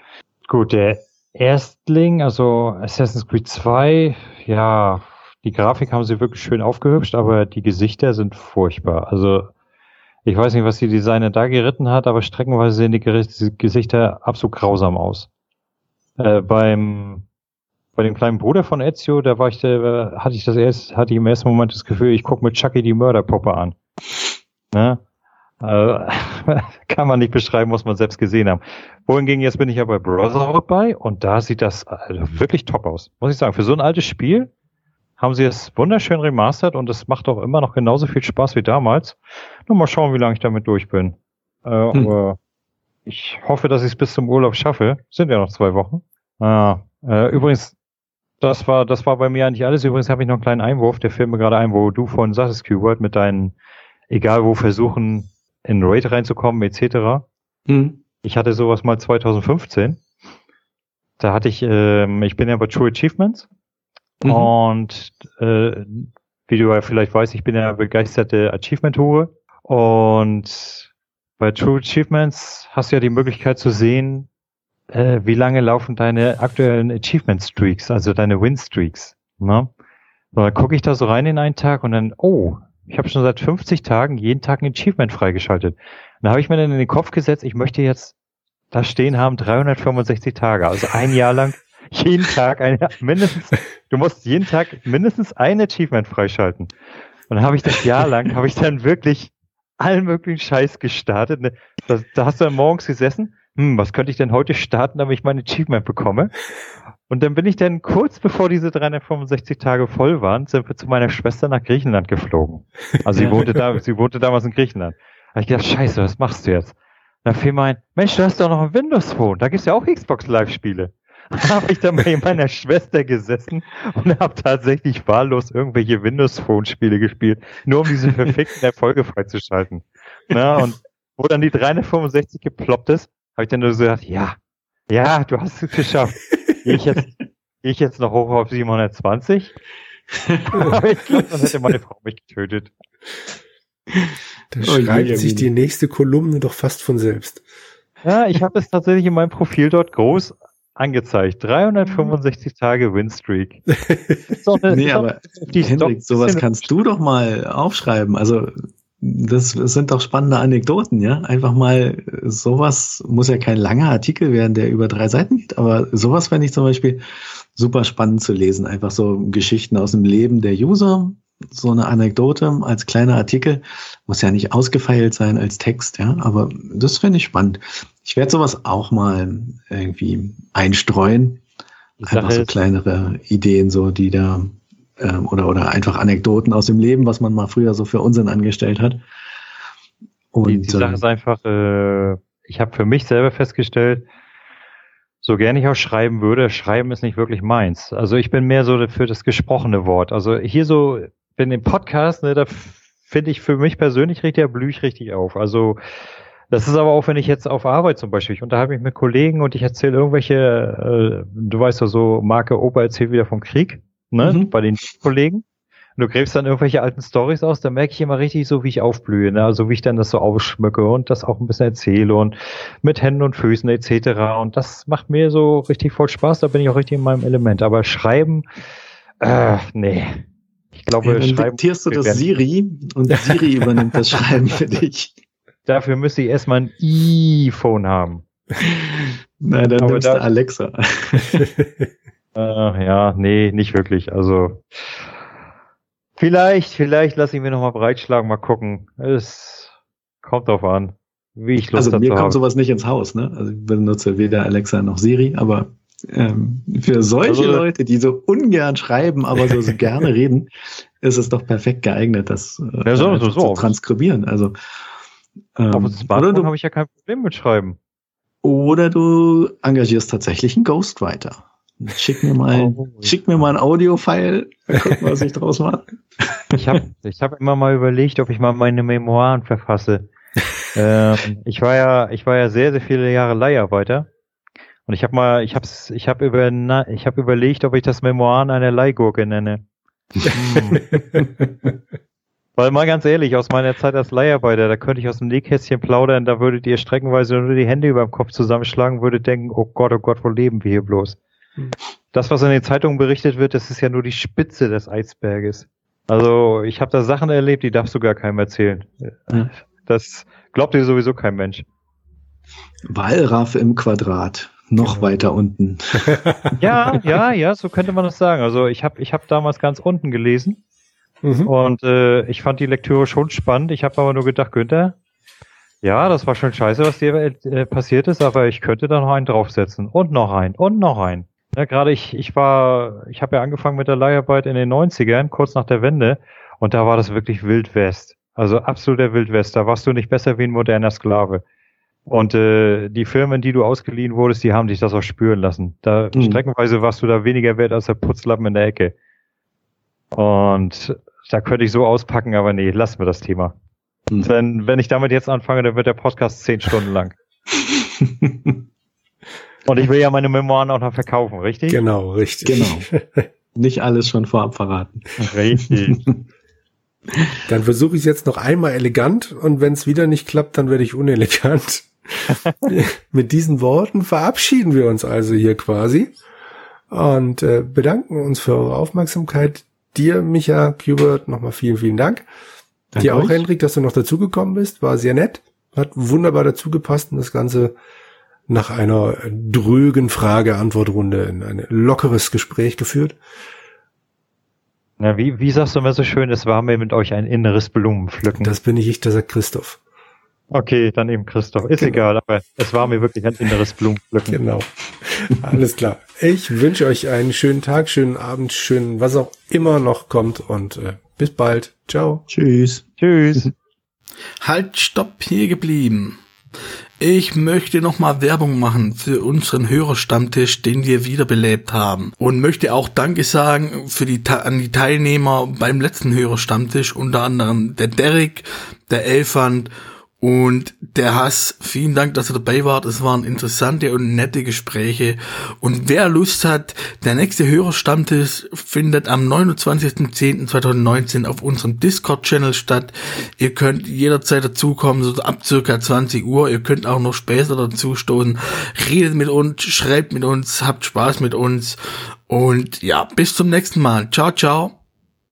gut, der Erstling, also Assassin's Creed 2, ja, die Grafik haben sie wirklich schön aufgehübscht, aber die Gesichter sind furchtbar. Also ich weiß nicht, was die Designer da geritten hat, aber streckenweise sehen die Gesichter absolut grausam aus. Äh, beim bei dem kleinen Bruder von Ezio, da war ich, da hatte ich das erst, hatte ich im ersten Moment das Gefühl, ich gucke mit Chucky die Mörderpuppe an. Ne? Also, kann man nicht beschreiben, muss man selbst gesehen haben. Wohingegen jetzt bin ich ja bei Brotherhood bei und da sieht das also wirklich top aus. Muss ich sagen, für so ein altes Spiel haben sie es wunderschön remastert und es macht auch immer noch genauso viel Spaß wie damals. Nur mal schauen, wie lange ich damit durch bin. Äh, hm. Aber ich hoffe, dass ich es bis zum Urlaub schaffe. Sind ja noch zwei Wochen. Ah, äh, übrigens, das war, das war bei mir eigentlich alles. Übrigens habe ich noch einen kleinen Einwurf, der fällt mir gerade ein, wo du vorhin sagtest, Keyword, mit deinen, egal wo, versuchen, in Raid reinzukommen, etc. Hm. Ich hatte sowas mal 2015. Da hatte ich, ähm, ich bin ja bei True Achievements Mhm. Und äh, wie du ja vielleicht weißt, ich bin ja begeisterte Achievement-Hure. Und bei True Achievements hast du ja die Möglichkeit zu sehen, äh, wie lange laufen deine aktuellen Achievement-Streaks, also deine Win-Streaks. Ne? So, dann gucke ich da so rein in einen Tag und dann, oh, ich habe schon seit 50 Tagen jeden Tag ein Achievement freigeschaltet. Dann habe ich mir dann in den Kopf gesetzt, ich möchte jetzt da stehen haben 365 Tage, also ein Jahr lang jeden Tag eine, mindestens, du musst jeden Tag mindestens ein Achievement freischalten. Und dann habe ich das Jahr lang, habe ich dann wirklich allen möglichen Scheiß gestartet. Ne, da, da hast du dann morgens gesessen, hm, was könnte ich denn heute starten, damit ich mein Achievement bekomme? Und dann bin ich dann kurz bevor diese 365 Tage voll waren, sind wir zu meiner Schwester nach Griechenland geflogen. Also sie wohnte da, sie wohnte damals in Griechenland. Da habe ich gedacht, scheiße, was machst du jetzt? Da fiel mein, Mensch, du hast doch noch ein Windows Phone, da gibt's ja auch Xbox Live Spiele. Habe ich dann bei meiner Schwester gesessen und habe tatsächlich wahllos irgendwelche Windows Phone Spiele gespielt, nur um diese verfickten Erfolge freizuschalten. Na, und wo dann die 365 geploppt ist, habe ich dann nur so gesagt, ja, ja, du hast es geschafft. Gehe ich jetzt, gehe ich jetzt noch hoch auf 720? Aber ich glaube, dann hätte meine Frau mich getötet. Da oh, schreibt je, sich die nächste Kolumne doch fast von selbst. Ja, ich habe es tatsächlich in meinem Profil dort groß angezeigt. 365 Tage Winstreak. Eine, nee, aber Hendrik, sowas kannst du doch mal aufschreiben. Also das sind doch spannende Anekdoten, ja. Einfach mal sowas muss ja kein langer Artikel werden, der über drei Seiten geht, aber sowas fände ich zum Beispiel super spannend zu lesen. Einfach so Geschichten aus dem Leben der User, so eine Anekdote als kleiner Artikel. Muss ja nicht ausgefeilt sein als Text, ja, aber das finde ich spannend. Ich werde sowas auch mal irgendwie einstreuen. Einfach so kleinere Ideen, so die da ähm, oder, oder einfach Anekdoten aus dem Leben, was man mal früher so für Unsinn angestellt hat. Und, die, die Sache ist einfach, äh, ich habe für mich selber festgestellt, so gerne ich auch schreiben würde, schreiben ist nicht wirklich meins. Also ich bin mehr so für das gesprochene Wort. Also hier so, bin im Podcast, ne, da finde ich für mich persönlich richtig, da blühe ich richtig auf. Also das ist aber auch, wenn ich jetzt auf Arbeit zum Beispiel, ich unterhalte mich mit Kollegen und ich erzähle irgendwelche, äh, du weißt ja so, Marke Opa erzählt wieder vom Krieg ne, mhm. bei den Kollegen. Und du gräbst dann irgendwelche alten Stories aus, da merke ich immer richtig so, wie ich aufblühe, ne? also wie ich dann das so ausschmücke und das auch ein bisschen erzähle und mit Händen und Füßen etc. Und das macht mir so richtig voll Spaß, da bin ich auch richtig in meinem Element. Aber schreiben, äh, nee. Ich glaube, ja, dann diktierst du das Siri und Siri übernimmt das Schreiben für dich. Dafür müsste ich erstmal ein iPhone haben. Nein, dann Aber nimmst da, du Alexa. Äh, ja, nee, nicht wirklich. Also vielleicht, vielleicht lasse ich mir nochmal breitschlagen, mal gucken. Es kommt drauf an, wie ich Lust Also mir kommt habe. sowas nicht ins Haus, ne? Also ich benutze weder Alexa noch Siri, aber ähm, für solche also, Leute, die so ungern schreiben, aber so, so gerne reden, ist es doch perfekt geeignet, das äh, ja, so, so, so. zu transkribieren. Also ähm, auf dem Smartphone habe ich ja kein Problem mit Schreiben. Oder du engagierst tatsächlich einen Ghostwriter. Schick mir mal, oh, schick mir mal ein Audio-File, guck mal, was ich draus mache. Ich habe ich hab immer mal überlegt, ob ich mal meine Memoiren verfasse. ähm, ich war ja, ich war ja sehr, sehr viele Jahre Leiharbeiter. Und ich habe mal, ich hab's, ich habe über, ich habe überlegt, ob ich das Memoiren einer Leihgurke nenne. Hm. Weil mal ganz ehrlich, aus meiner Zeit als Leiharbeiter, da könnte ich aus dem Nähkästchen plaudern, da würdet ihr streckenweise nur die Hände über dem Kopf zusammenschlagen, würdet denken, oh Gott, oh Gott, wo leben wir hier bloß? Das, was in den Zeitungen berichtet wird, das ist ja nur die Spitze des Eisberges. Also ich habe da Sachen erlebt, die darfst du gar keinem erzählen. Das glaubt dir sowieso kein Mensch. Wallraff im Quadrat, noch genau. weiter unten. ja, ja, ja, so könnte man das sagen. Also ich habe ich hab damals ganz unten gelesen mhm. und äh, ich fand die Lektüre schon spannend. Ich habe aber nur gedacht, Günther, ja, das war schon scheiße, was dir äh, passiert ist, aber ich könnte da noch einen draufsetzen und noch einen und noch einen. Ja, gerade ich, ich war, ich habe ja angefangen mit der Leiharbeit in den 90ern, kurz nach der Wende, und da war das wirklich Wildwest. Also absoluter Wildwest. Da warst du nicht besser wie ein moderner Sklave. Und äh, die Firmen, die du ausgeliehen wurdest, die haben dich das auch spüren lassen. Da mhm. streckenweise warst du da weniger wert als der Putzlappen in der Ecke. Und da könnte ich so auspacken, aber nee, lassen wir das Thema. Mhm. Denn wenn ich damit jetzt anfange, dann wird der Podcast zehn Stunden lang. Und ich will ja meine Memoiren auch noch verkaufen, richtig? Genau, richtig. Genau. Nicht alles schon vorab verraten. Richtig. Dann versuche ich es jetzt noch einmal elegant und wenn es wieder nicht klappt, dann werde ich unelegant. Mit diesen Worten verabschieden wir uns also hier quasi und äh, bedanken uns für eure Aufmerksamkeit. Dir, Micha, Kubert, nochmal vielen, vielen Dank. Danke Dir auch, euch. Hendrik, dass du noch dazugekommen bist. War sehr nett. Hat wunderbar dazugepasst und das Ganze nach einer drögen Frage-Antwort-Runde in ein lockeres Gespräch geführt. Na, wie, wie sagst du immer so schön, es war mir mit euch ein inneres Blumenpflücken. Das bin ich, ich, das sagt Christoph. Okay, dann eben Christoph. Ist genau. egal, aber es war mir wirklich ein inneres Blumenpflücken. Genau. Alles klar. Ich wünsche euch einen schönen Tag, schönen Abend, schönen, was auch immer noch kommt und äh, bis bald. Ciao. Tschüss. Tschüss. Halt, stopp, hier geblieben. Ich möchte nochmal Werbung machen für unseren Hörerstammtisch, den wir wiederbelebt haben. Und möchte auch Danke sagen für die, an die Teilnehmer beim letzten Hörerstammtisch, unter anderem der Derek, der Elfand Und der Hass, vielen Dank, dass ihr dabei wart. Es waren interessante und nette Gespräche. Und wer Lust hat, der nächste Hörerstammtisch findet am 29.10.2019 auf unserem Discord-Channel statt. Ihr könnt jederzeit dazukommen, so ab circa 20 Uhr. Ihr könnt auch noch später dazu stoßen. Redet mit uns, schreibt mit uns, habt Spaß mit uns. Und ja, bis zum nächsten Mal. Ciao, ciao.